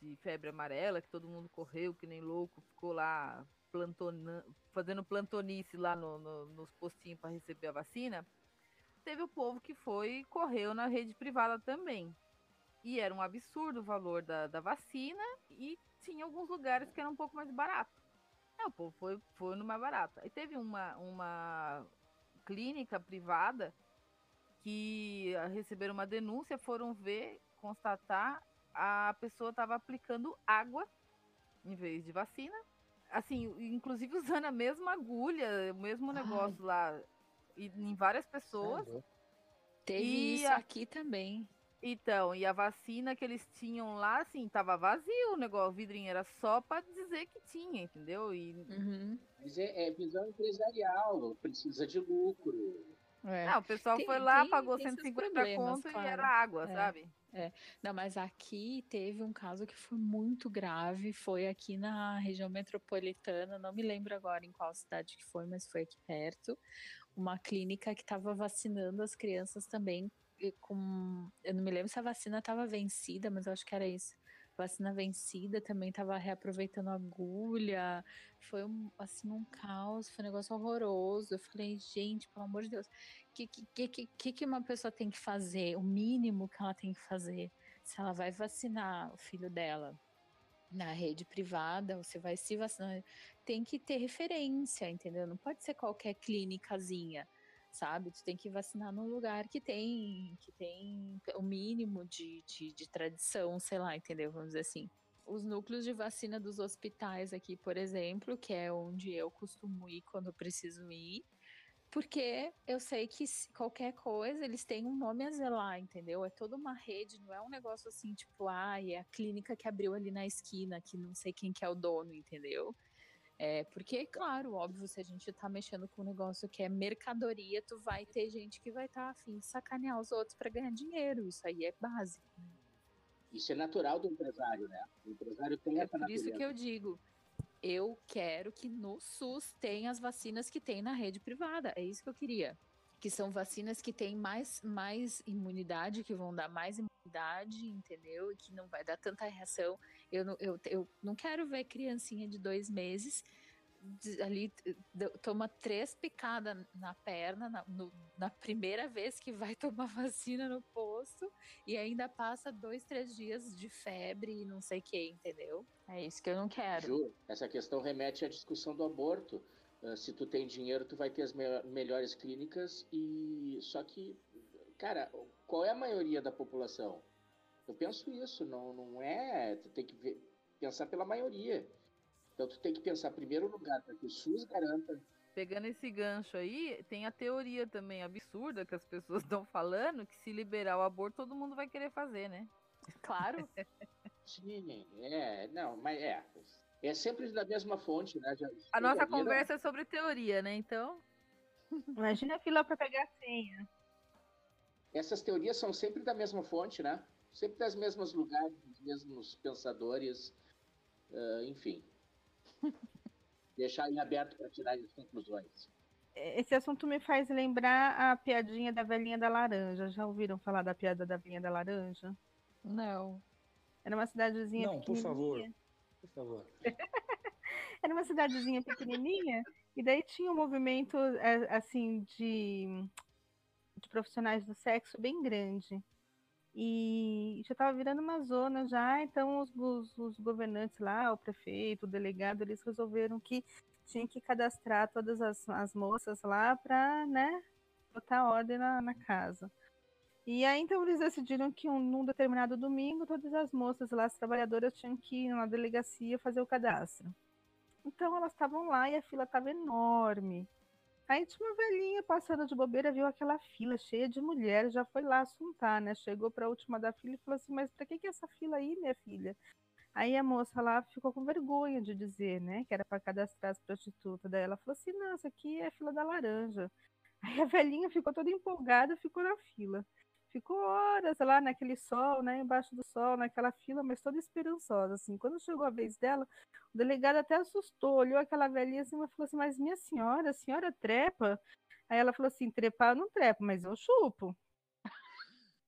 [SPEAKER 2] de febre amarela, que todo mundo correu, que nem louco, ficou lá plantona, fazendo plantonice lá no, no, nos postinhos para receber a vacina, teve o povo que foi correu na rede privada também. E era um absurdo o valor da, da vacina e tinha alguns lugares que era um pouco mais barato. É, o povo foi, foi no mais barato. E teve uma, uma clínica privada que receberam uma denúncia, foram ver, constatar, a pessoa estava aplicando água em vez de vacina. Assim, inclusive usando a mesma agulha, o mesmo negócio Ai. lá, em várias pessoas.
[SPEAKER 3] Teve e isso a... aqui também.
[SPEAKER 2] Então, e a vacina que eles tinham lá, assim, tava vazio o negócio, o vidrinho era só para dizer que tinha, entendeu? E...
[SPEAKER 4] Uhum. Mas é, é, visão empresarial, precisa de lucro.
[SPEAKER 2] É. Não, o pessoal tem, foi lá, tem, pagou tem 150 conto claro. e era água, é, sabe?
[SPEAKER 3] É. Não, mas aqui teve um caso que foi muito grave, foi aqui na região metropolitana, não me lembro agora em qual cidade que foi, mas foi aqui perto, uma clínica que estava vacinando as crianças também com. Eu não me lembro se a vacina estava vencida, mas eu acho que era isso. Vacina vencida também estava reaproveitando agulha. Foi um, assim um caos, foi um negócio horroroso. Eu falei, gente, pelo amor de Deus, o que, que, que, que uma pessoa tem que fazer? O mínimo que ela tem que fazer se ela vai vacinar o filho dela na rede privada, você vai se vacinar, tem que ter referência, entendeu? Não pode ser qualquer clínicazinha sabe? Tu tem que vacinar num lugar que tem que tem o mínimo de, de, de tradição, sei lá, entendeu? Vamos dizer assim. Os núcleos de vacina dos hospitais aqui, por exemplo, que é onde eu costumo ir quando preciso ir, porque eu sei que qualquer coisa eles têm um nome a zelar, entendeu? É toda uma rede, não é um negócio assim, tipo, ah, é a clínica que abriu ali na esquina, que não sei quem que é o dono, entendeu? É, porque, claro, óbvio, se a gente tá mexendo com um negócio que é mercadoria, tu vai ter gente que vai estar tá afim de sacanear os outros para ganhar dinheiro. Isso aí é básico.
[SPEAKER 4] Isso é natural do empresário, né? O empresário tem é essa
[SPEAKER 3] por isso que eu digo, eu quero que no SUS tenha as vacinas que tem na rede privada. É isso que eu queria. Que são vacinas que têm mais, mais imunidade, que vão dar mais imunidade, entendeu? E que não vai dar tanta reação. Eu não, eu, eu não quero ver criancinha de dois meses ali toma três picadas na perna na, no, na, primeira vez que vai tomar vacina no posto e ainda passa dois, três dias de febre e não sei o que, entendeu? É isso que eu não quero.
[SPEAKER 4] Ju, essa questão remete à discussão do aborto. Uh, se tu tem dinheiro, tu vai ter as me melhores clínicas e só que, cara, qual é a maioria da população? Eu penso isso, não, não é. Tu tem que ver, pensar pela maioria. Então tu tem que pensar primeiro lugar para que o SUS garanta.
[SPEAKER 2] Pegando esse gancho aí, tem a teoria também absurda que as pessoas estão falando que se liberar o aborto todo mundo vai querer fazer, né?
[SPEAKER 3] Claro.
[SPEAKER 4] Sim, é, não, mas é. É sempre da mesma fonte, né? Já,
[SPEAKER 2] a nossa conversa é sobre teoria, né? Então.
[SPEAKER 1] Imagina a fila para pegar a senha.
[SPEAKER 4] Essas teorias são sempre da mesma fonte, né? Sempre das mesmos lugares, dos mesmos pensadores, uh, enfim. Deixar em aberto para tirar as conclusões.
[SPEAKER 1] Esse assunto me faz lembrar a piadinha da velhinha da laranja. Já ouviram falar da piada da velhinha da laranja?
[SPEAKER 3] Não.
[SPEAKER 1] Era uma cidadezinha
[SPEAKER 5] Não, por favor. Por favor.
[SPEAKER 1] Era uma cidadezinha pequenininha e daí tinha um movimento é, assim de, de profissionais do sexo bem grande. E já estava virando uma zona já, então os, os, os, governantes lá, o prefeito, o delegado, eles resolveram que tinha que cadastrar todas as, as moças lá para, né, botar ordem na, na, casa. E aí então eles decidiram que um, num determinado domingo todas as moças lá, as trabalhadoras, tinham que ir na delegacia fazer o cadastro. Então elas estavam lá e a fila estava enorme. Aí tinha uma velhinha passando de bobeira, viu aquela fila cheia de mulheres, já foi lá assuntar, né? Chegou para a última da fila e falou assim: Mas para que, que é essa fila aí, minha filha? Aí a moça lá ficou com vergonha de dizer, né, que era para cadastrar as prostitutas. Daí ela falou assim: Não, essa aqui é fila da laranja. Aí a velhinha ficou toda empolgada, ficou na fila. Ficou horas lá naquele sol, né, embaixo do sol, naquela fila, mas toda esperançosa, assim. Quando chegou a vez dela, o delegado até assustou, olhou aquela velhinha assim e falou assim: Mas minha senhora, a senhora trepa? Aí ela falou assim: Trepar eu não trepo, mas eu chupo.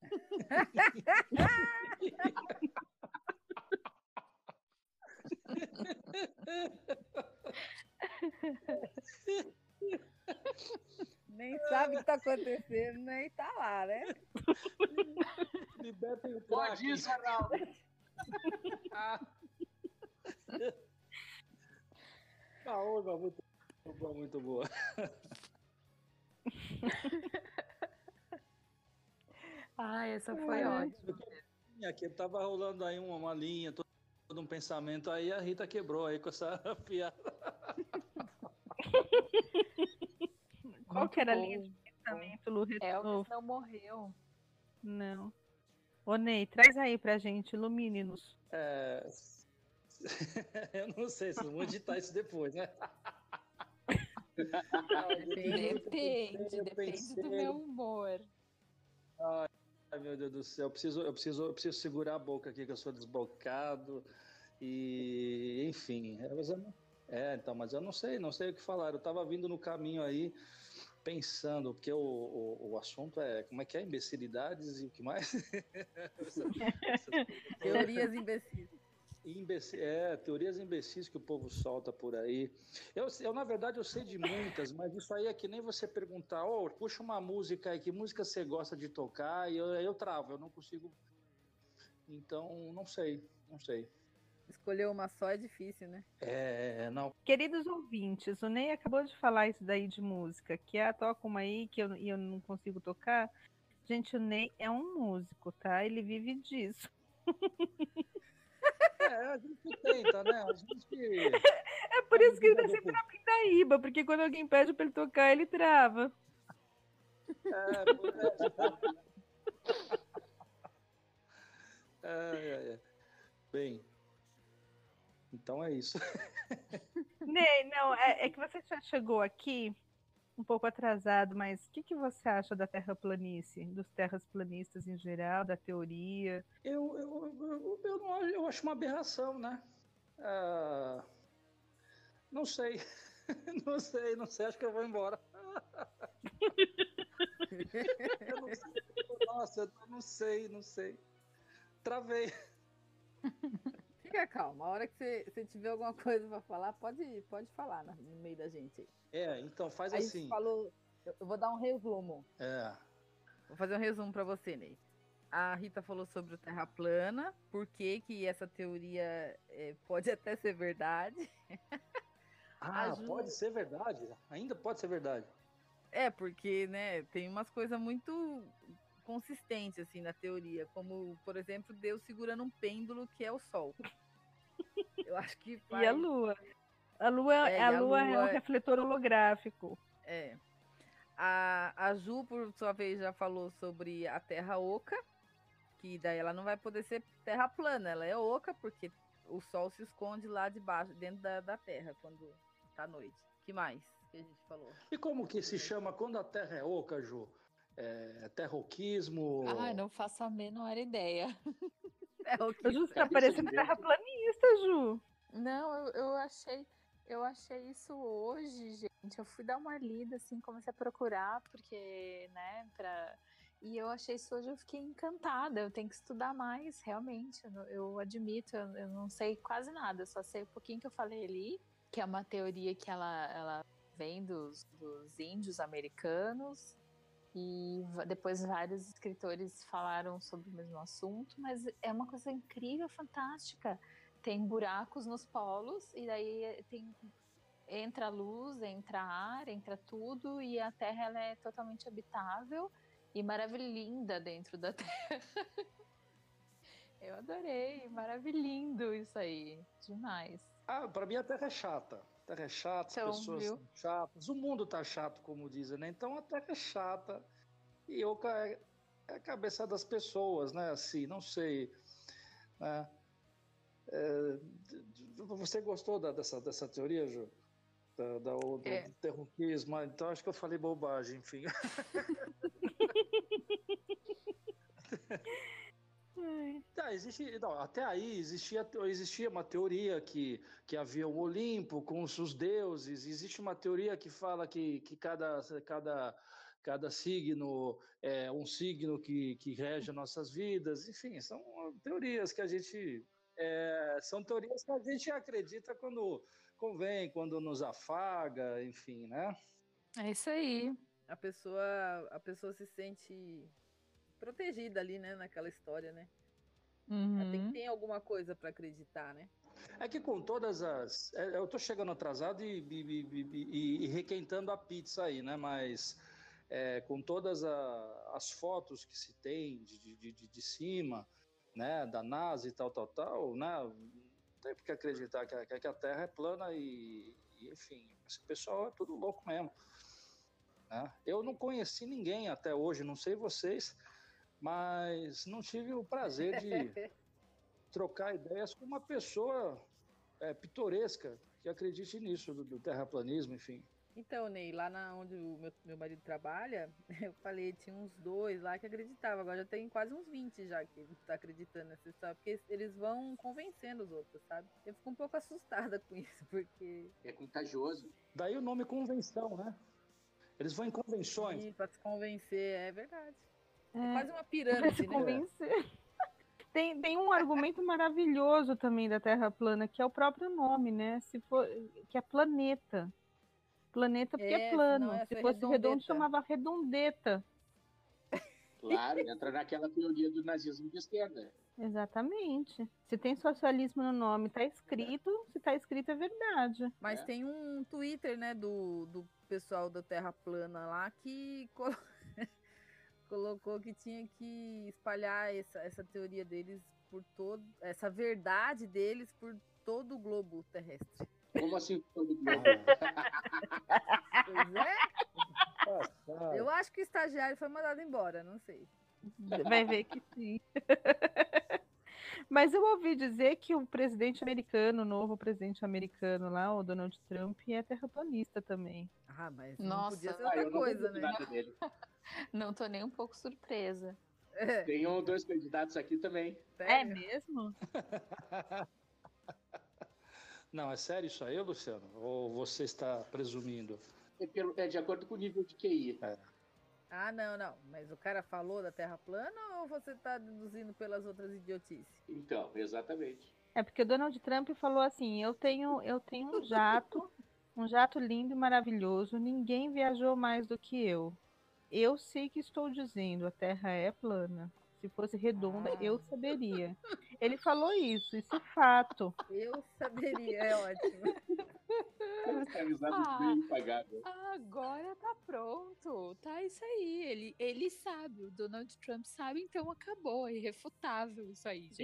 [SPEAKER 2] Nem sabe o que tá acontecendo, nem tá lá, né?
[SPEAKER 5] Libertem o
[SPEAKER 4] Pode isso, Arnaldo.
[SPEAKER 5] Ah, Oga, muito boa, muito boa.
[SPEAKER 3] Ai, essa foi
[SPEAKER 1] É.
[SPEAKER 3] ótima.
[SPEAKER 5] Aqui tava rolando aí uma, uma linha, todo, todo um pensamento aí, a Rita quebrou aí com essa piada.
[SPEAKER 1] Qual
[SPEAKER 3] Muito
[SPEAKER 1] que era a
[SPEAKER 3] bom.
[SPEAKER 1] linha de pensamento, Lu?
[SPEAKER 3] Elvis não morreu.
[SPEAKER 1] Não. Ô, Ney, traz aí pra gente, ilumine-nos.
[SPEAKER 5] É... Eu não sei, vocês vão editar isso depois, né?
[SPEAKER 3] Depende, depende
[SPEAKER 5] pensei-
[SPEAKER 3] do meu humor.
[SPEAKER 5] Ai, meu Deus do céu, eu preciso, eu preciso, eu preciso segurar a boca aqui, que eu sou desbocado. E, enfim, é, mas eu não- é, então, mas eu não sei, não sei o que falar. Eu tava vindo no caminho aí, pensando, porque o, o, o assunto é, como é que é? Imbecilidades e o que mais?
[SPEAKER 2] Teorias imbecis.
[SPEAKER 5] Imbeci- é, teorias imbecis que o povo solta por aí. Eu, eu, na verdade, eu sei de muitas, mas isso aí é que nem você perguntar, ô, puxa uma música aí, que música você gosta de tocar? E eu, eu travo, eu não consigo. Então, não sei, não sei.
[SPEAKER 2] Escolher uma só é difícil, né?
[SPEAKER 5] É, não.
[SPEAKER 1] Queridos ouvintes, o Ney acabou de falar isso daí de música, que é toca uma aí que eu, e eu não consigo tocar. Gente, o Ney é um músico, tá? Ele vive disso.
[SPEAKER 5] É, a gente tenta, né? A gente.
[SPEAKER 1] É por isso que ele tá sempre na pindaíba, porque quando alguém pede pra ele tocar, ele trava.
[SPEAKER 5] É, por- é. É, é, é. Bem, então é isso.
[SPEAKER 1] Ney, não, é, é que você já chegou aqui um pouco atrasado, mas o que, que você acha da terraplanice, dos terraplanistas em geral, da teoria?
[SPEAKER 5] Eu, eu, eu, eu, não acho- eu acho uma aberração, né? Ah, não sei. Não sei, não sei, acho que eu vou embora. Eu não sei. Nossa, eu não sei, não sei. Travei.
[SPEAKER 2] Fica calma. A hora que você, você tiver alguma coisa pra falar, pode, pode falar no meio da gente.
[SPEAKER 5] É, então faz
[SPEAKER 2] Aí
[SPEAKER 5] assim.
[SPEAKER 2] falou. Eu vou dar um resumo.
[SPEAKER 5] É,
[SPEAKER 2] Vou fazer um resumo pra você, Ney. A Rita falou sobre o Terra plana, por que, que essa teoria eh, pode até ser verdade.
[SPEAKER 5] Ah,
[SPEAKER 2] Ajuda.
[SPEAKER 5] pode ser verdade. Ainda pode ser verdade.
[SPEAKER 2] É, porque, né, tem umas coisas muito consistentes, assim, na teoria. Como, por exemplo, Deus segurando um pêndulo que é o Sol. Eu acho que
[SPEAKER 1] E a
[SPEAKER 2] faz-
[SPEAKER 1] lua? A lua,
[SPEAKER 2] É, e
[SPEAKER 1] a
[SPEAKER 2] a
[SPEAKER 1] lua é um
[SPEAKER 2] lua-
[SPEAKER 1] refletor holográfico.
[SPEAKER 2] É. A, a Ju, por sua vez, já falou sobre a Terra Oca, que daí ela não vai poder ser terra plana, ela é oca, porque o Sol se esconde lá debaixo, dentro da, da Terra, quando tá noite. que mais que a gente falou?
[SPEAKER 5] E como que se chama quando a Terra é oca, Ju? É terroquismo?
[SPEAKER 3] Ai, não faço a menor ideia.
[SPEAKER 2] É o
[SPEAKER 1] A
[SPEAKER 2] que
[SPEAKER 1] Ju tá
[SPEAKER 5] isso
[SPEAKER 1] parecendo terraplanista, Ju.
[SPEAKER 3] Não, eu, eu achei. Eu achei isso hoje, gente. Eu fui dar uma lida, assim, comecei a procurar, porque, né, pra. E eu achei isso hoje, eu fiquei encantada. Eu tenho que estudar mais, realmente. Eu, não- eu admito, eu, eu não sei quase nada, eu só sei um pouquinho que eu falei ali, que é uma teoria que ela, ela vem dos, dos índios americanos. E depois vários escritores falaram sobre o mesmo assunto, mas é uma coisa incrível, fantástica tem buracos nos polos e daí eh, tem entra luz, entra ar, entra tudo e a Terra ela é totalmente habitável e maravilhosa dentro da Terra. Eu adorei, maravilhindo isso aí, demais.
[SPEAKER 5] Ah, para mim a Terra é chata. A Terra é chata, então, as pessoas viu? são chatas, o mundo tá chato, como dizem, né? Então a Terra é chata e eu é, é a cabeça das pessoas, né? Assim, não sei, né? É, você gostou da, dessa, dessa teoria, Ju? Da, da, do, é. terrorismo? Então acho que eu falei bobagem, enfim. Tá, existe, não, até aí existia, existia uma teoria que, que havia o Olimpo com os, os deuses, existe uma teoria que fala que, que cada, cada, cada signo é um signo que, que rege nossas vidas, enfim, são teorias que a gente. É, são teorias que a gente acredita quando convém, quando nos afaga, enfim, né?
[SPEAKER 3] É isso aí.
[SPEAKER 2] A pessoa, a pessoa se sente protegida ali, né, naquela história, né? Uhum. Tem que ter alguma coisa para acreditar, né?
[SPEAKER 5] É que com todas as. É, eu tô chegando atrasado e, e, e, e requentando a pizza aí, né? Mas é, com todas a, as fotos que se tem de, de, de, de, cima, né? Da NASA e tal, tal, tal, né? Não tem porque acreditar que a, que a Terra é plana e, enfim, esse pessoal é tudo louco mesmo. Né? Eu não conheci ninguém até hoje, não sei vocês mas não tive o prazer de trocar ideias com uma pessoa é, pitoresca que acredite nisso, do, do, terraplanismo, enfim.
[SPEAKER 2] Então, Ney, lá na onde o meu, meu marido trabalha, eu falei, tinha uns dois lá que acreditavam, agora já tem quase uns 20 já que tá acreditando nessa história, porque eles vão convencendo os outros, sabe? Eu fico um pouco assustada com isso, porque...
[SPEAKER 4] É contagioso.
[SPEAKER 5] Daí o nome convenção, né? Eles vão em convenções.
[SPEAKER 2] Sim, pra se convencer, é verdade. É, é quase uma pirâmide, né?
[SPEAKER 1] Tem, tem um argumento maravilhoso também da Terra plana, que é o próprio nome, né? Se for, que é planeta. Planeta porque é, é plano. Se fosse redondeta. redondo, chamava redondeta.
[SPEAKER 4] Claro, entra naquela teoria do nazismo de esquerda.
[SPEAKER 1] Exatamente. Se tem socialismo no nome, tá escrito. Se tá escrito, é verdade.
[SPEAKER 2] Mas é. tem um Twitter, né, do, do pessoal da Terra plana lá que colocou que tinha que espalhar essa, essa teoria deles por todo. essa verdade deles por todo o globo terrestre.
[SPEAKER 4] Como assim todo o globo?
[SPEAKER 2] pois é. Eu acho que o estagiário foi mandado embora, não sei.
[SPEAKER 1] Vai ver que sim. Mas eu ouvi dizer que o presidente americano, o novo presidente americano lá, o Donald Trump, é terraplanista também.
[SPEAKER 2] Ah, mas Nossa. não podia ser outra ah, coisa, né?
[SPEAKER 3] Não tô nem um pouco surpresa.
[SPEAKER 4] É. Tem um, dois candidatos aqui também.
[SPEAKER 1] É mesmo?
[SPEAKER 5] Não, é sério isso aí, Luciano? Ou você está presumindo?
[SPEAKER 4] É, pelo, é de acordo com o nível de QI. É.
[SPEAKER 2] Ah, não, não. Mas o cara falou da Terra plana ou você está deduzindo pelas outras idiotices?
[SPEAKER 4] Então, exatamente.
[SPEAKER 1] É porque o Donald Trump falou assim: eu tenho, eu tenho um jato, um jato lindo e maravilhoso. Ninguém viajou mais do que eu. Eu sei que estou dizendo, a Terra é plana. Se fosse redonda, ah. eu saberia. Ele falou isso, isso é fato.
[SPEAKER 2] Eu saberia, é ótimo.
[SPEAKER 3] ah, agora tá pronto. Tá isso aí. Ele, ele sabe, o Donald Trump sabe, então acabou. Irrefutável isso aí, gente.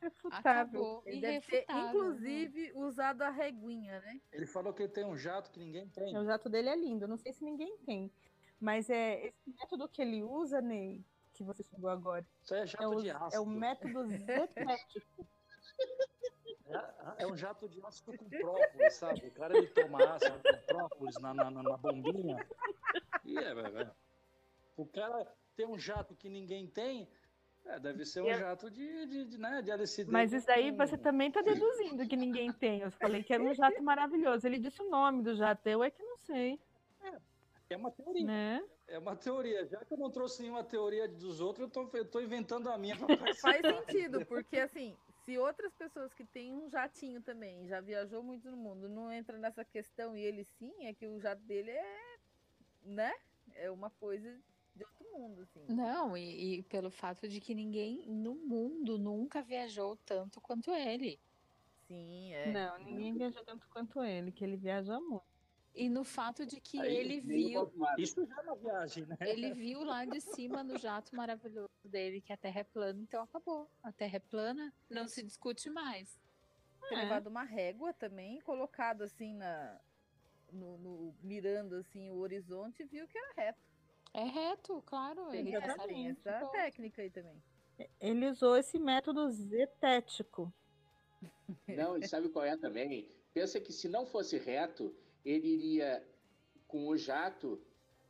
[SPEAKER 1] Irrefutável. Acabou.
[SPEAKER 2] Ele Irrefutável. Deve ter, inclusive, usado a reguinha, né?
[SPEAKER 5] Ele falou que ele tem um jato que ninguém tem.
[SPEAKER 1] O jato dele é lindo, não sei se ninguém tem. Mas é esse método que ele usa, Ney, que você chegou agora.
[SPEAKER 5] Isso é jato
[SPEAKER 1] é o,
[SPEAKER 5] de ácido.
[SPEAKER 1] É o método zetético.
[SPEAKER 5] É, é, um jato de ácido com própolis, sabe? O cara ele toma ácido com própolis na, na, na bombinha. E é, velho. O cara tem um jato que ninguém tem, é, deve ser um é... jato de, de, de, né, de LCD.
[SPEAKER 1] Mas isso aí você também está deduzindo que ninguém tem. Eu falei que era um jato maravilhoso. Ele disse o nome do jato, eu é que não sei.
[SPEAKER 5] É, é uma teoria. Né? É uma teoria. Já que eu não trouxe nenhuma teoria dos outros, eu tô, eu tô inventando a minha.
[SPEAKER 2] Faz sentido, porque assim, se outras pessoas que têm um jatinho também, já viajou muito no mundo, não entra nessa questão e ele sim, é que o jato dele é, né? É uma coisa de outro mundo, assim.
[SPEAKER 3] Não, e, e pelo fato de que ninguém no mundo nunca viajou tanto quanto ele.
[SPEAKER 2] Sim, é.
[SPEAKER 1] Não, ninguém viajou tanto quanto ele, que ele viaja muito.
[SPEAKER 3] E no fato de que Aí, ele viu.
[SPEAKER 5] Isso já é uma viagem, né?
[SPEAKER 3] Ele viu lá de cima no jato maravilhoso dele que a Terra é plana, então acabou. A Terra é plana, não se discute mais.
[SPEAKER 2] É. levado uma régua também, colocado assim na. No, no, mirando assim o horizonte e viu que era reto.
[SPEAKER 3] É reto, claro.
[SPEAKER 2] Tem, ele tem essa técnica aí também.
[SPEAKER 1] Ele usou esse método zetético.
[SPEAKER 4] Não, e sabe qual é também? Pensa que se não fosse reto, ele iria com o jato,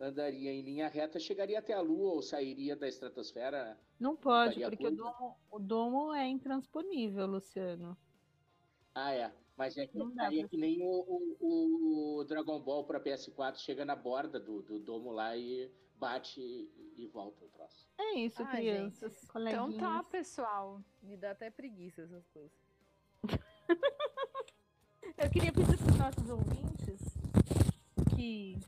[SPEAKER 4] andaria em linha reta, chegaria até a Lua ou sairia da estratosfera.
[SPEAKER 1] Não pode, porque o domo, o domo, é intransponível, Luciano.
[SPEAKER 4] Ah, é. Mas é que, é que nem o, o, o Dragon Ball para PS4 chega na borda do, do domo lá e bate e, volta o troço.
[SPEAKER 1] É isso, Ai, crianças.
[SPEAKER 3] Então tá, pessoal.
[SPEAKER 2] Me dá até preguiça essas coisas.
[SPEAKER 1] Eu queria pedir para os nossos ouvintes que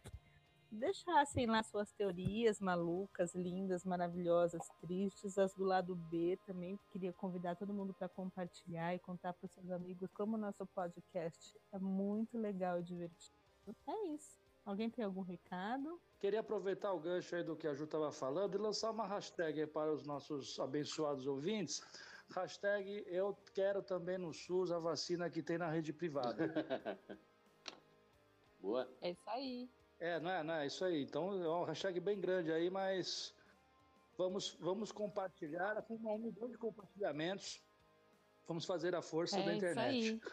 [SPEAKER 1] deixassem lá suas teorias malucas, lindas, maravilhosas, tristes, as do lado B também. Queria convidar todo mundo para compartilhar e contar para os seus amigos como o nosso podcast é muito legal e divertido. É isso. Alguém tem algum recado?
[SPEAKER 5] Queria aproveitar o gancho aí do que a Ju estava falando e lançar uma hashtag para os nossos abençoados ouvintes Hashtag eu quero também no SUS a vacina que tem na rede privada.
[SPEAKER 4] Boa.
[SPEAKER 3] É isso aí.
[SPEAKER 5] É, não é, não é isso aí. Então é uma hashtag bem grande aí, mas vamos, vamos compartilhar com um milhão de compartilhamentos. Vamos fazer a força
[SPEAKER 3] é
[SPEAKER 5] da internet.
[SPEAKER 3] Isso aí.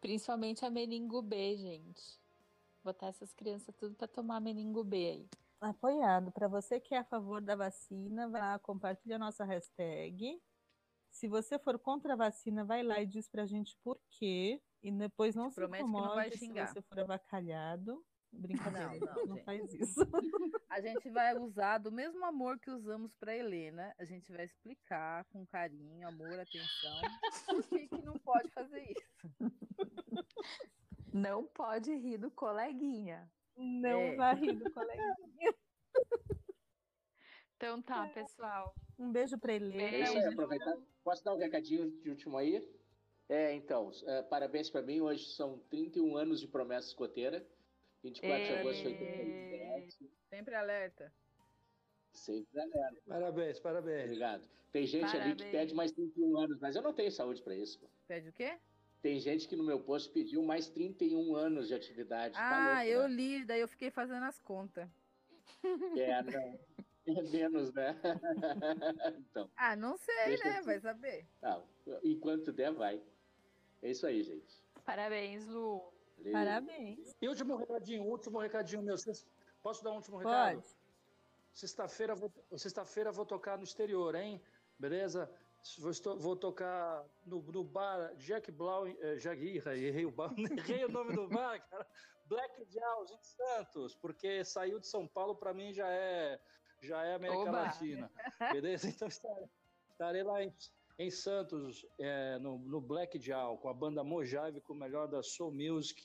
[SPEAKER 3] Principalmente a meningo B, gente. Botar essas crianças tudo para tomar meningo B aí.
[SPEAKER 1] Apoiado. Para você que é a favor da vacina, vai lá, compartilha a nossa hashtag se você for contra a vacina, vai lá e diz pra gente por quê. E depois não se incomode não vai xingar. se você for avacalhado. Brincadeira, não, não, não faz isso.
[SPEAKER 2] A gente vai usar do mesmo amor que usamos para Helena. A gente vai explicar com carinho, amor, atenção, por que, que não pode fazer isso.
[SPEAKER 3] Não pode rir do coleguinha.
[SPEAKER 1] Não é. vai rir do coleguinha.
[SPEAKER 3] Então tá, pessoal.
[SPEAKER 1] Um beijo para Helena.
[SPEAKER 4] É aproveitar. Posso dar um recadinho de último aí? É, então, é, parabéns para mim. Hoje são 31 anos de promessa escoteira. 24 de agosto foi
[SPEAKER 2] 87. Sempre alerta.
[SPEAKER 4] Sempre alerta.
[SPEAKER 5] Parabéns, parabéns.
[SPEAKER 4] Obrigado. Tem gente parabéns. ali que pede mais 31 anos, mas eu não tenho saúde para isso.
[SPEAKER 2] Pede o quê?
[SPEAKER 4] Tem gente que no meu posto pediu mais 31 anos de atividade.
[SPEAKER 2] Tá ah, tá louco, eu né? li, daí eu fiquei fazendo as contas.
[SPEAKER 4] É, não. É menos, né?
[SPEAKER 2] então. Ah, não sei, né? Vai saber.
[SPEAKER 4] Ah, enquanto der, vai. É isso aí, gente.
[SPEAKER 3] Parabéns, Lu.
[SPEAKER 1] Valeu. Parabéns.
[SPEAKER 5] E último recadinho, último recadinho meu. Posso dar um último recado? Pode. Sexta-feira vou, sexta-feira vou tocar no exterior, hein? Beleza? Vou, vou tocar no, no, bar Jack Blau, eh, Jack, errei o bar, errei o nome do bar, cara. Black Jaws em Santos, porque saiu de São Paulo para mim já é já é América Oba. Latina. Beleza? Então estarei lá em, em Santos, é, no, no Black Jaw, com a banda Mojave, com o melhor da Soul Music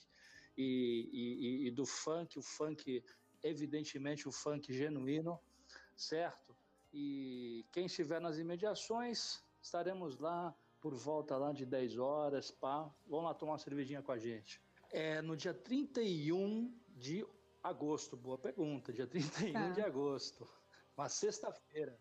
[SPEAKER 5] e, e, e do funk, o funk, evidentemente, o funk genuíno, certo? E quem estiver nas imediações, estaremos lá por volta lá de 10 horas, pá. Vamos lá tomar uma cervejinha com a gente. É no dia 31 de agosto, boa pergunta, dia 31 tá. de agosto. Uma sexta-feira.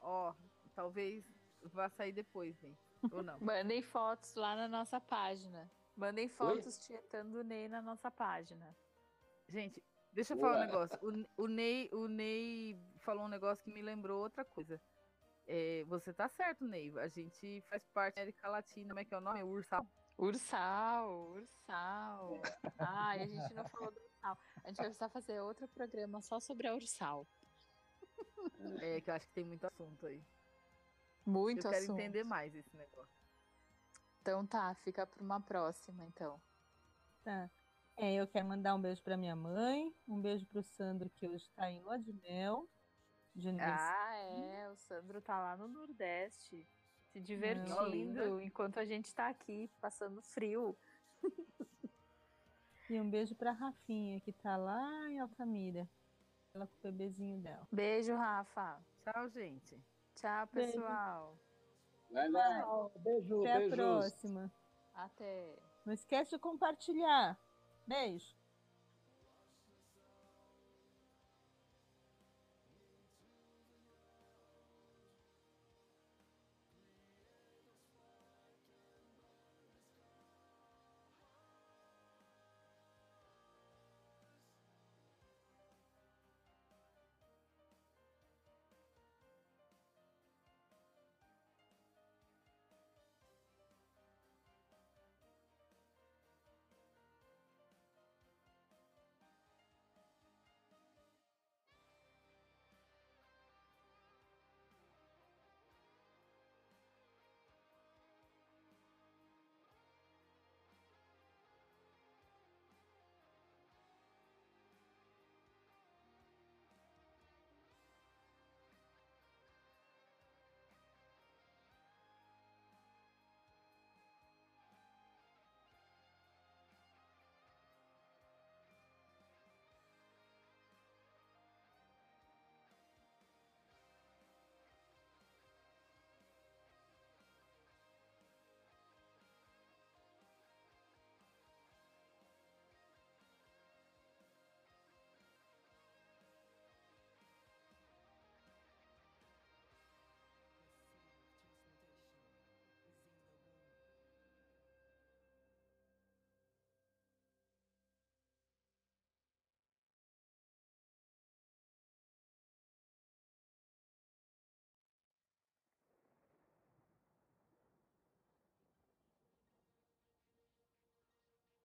[SPEAKER 2] Ó, oh, talvez vá sair depois, hein? Ou não?
[SPEAKER 3] Mandem fotos lá na nossa página. Mandem fotos Oi? tietando o Ney na nossa página.
[SPEAKER 2] Gente, deixa eu falar um negócio. O, o, Ney, o Ney falou um negócio que me lembrou outra coisa. É, você tá certo, Ney. A gente faz parte da América Latina. Como é que é o nome? Ursal.
[SPEAKER 3] Ursal, Ursal. Ai, a gente não falou do Ursal. A gente vai precisar fazer outro programa só sobre a Ursal.
[SPEAKER 2] É, que eu acho que tem muito assunto aí.
[SPEAKER 3] Muito
[SPEAKER 2] eu
[SPEAKER 3] assunto.
[SPEAKER 2] Eu quero entender mais esse negócio.
[SPEAKER 3] Então tá, fica para uma próxima, então.
[SPEAKER 1] Tá. É, eu quero mandar um beijo para minha mãe, um beijo para o Sandro, que hoje está em Lua de Mel.
[SPEAKER 3] De ah, é, o Sandro tá lá no Nordeste, se divertindo, enquanto a gente tá aqui passando frio.
[SPEAKER 1] E um beijo para Rafinha, que tá lá em Altamira ela com o bebezinho dela.
[SPEAKER 3] Beijo, Rafa.
[SPEAKER 2] Tchau, gente.
[SPEAKER 3] Tchau, pessoal.
[SPEAKER 4] Vai lá.
[SPEAKER 5] Beijo,
[SPEAKER 1] Até
[SPEAKER 5] beijos.
[SPEAKER 1] a próxima.
[SPEAKER 3] Até.
[SPEAKER 1] Não esquece de compartilhar. Beijo.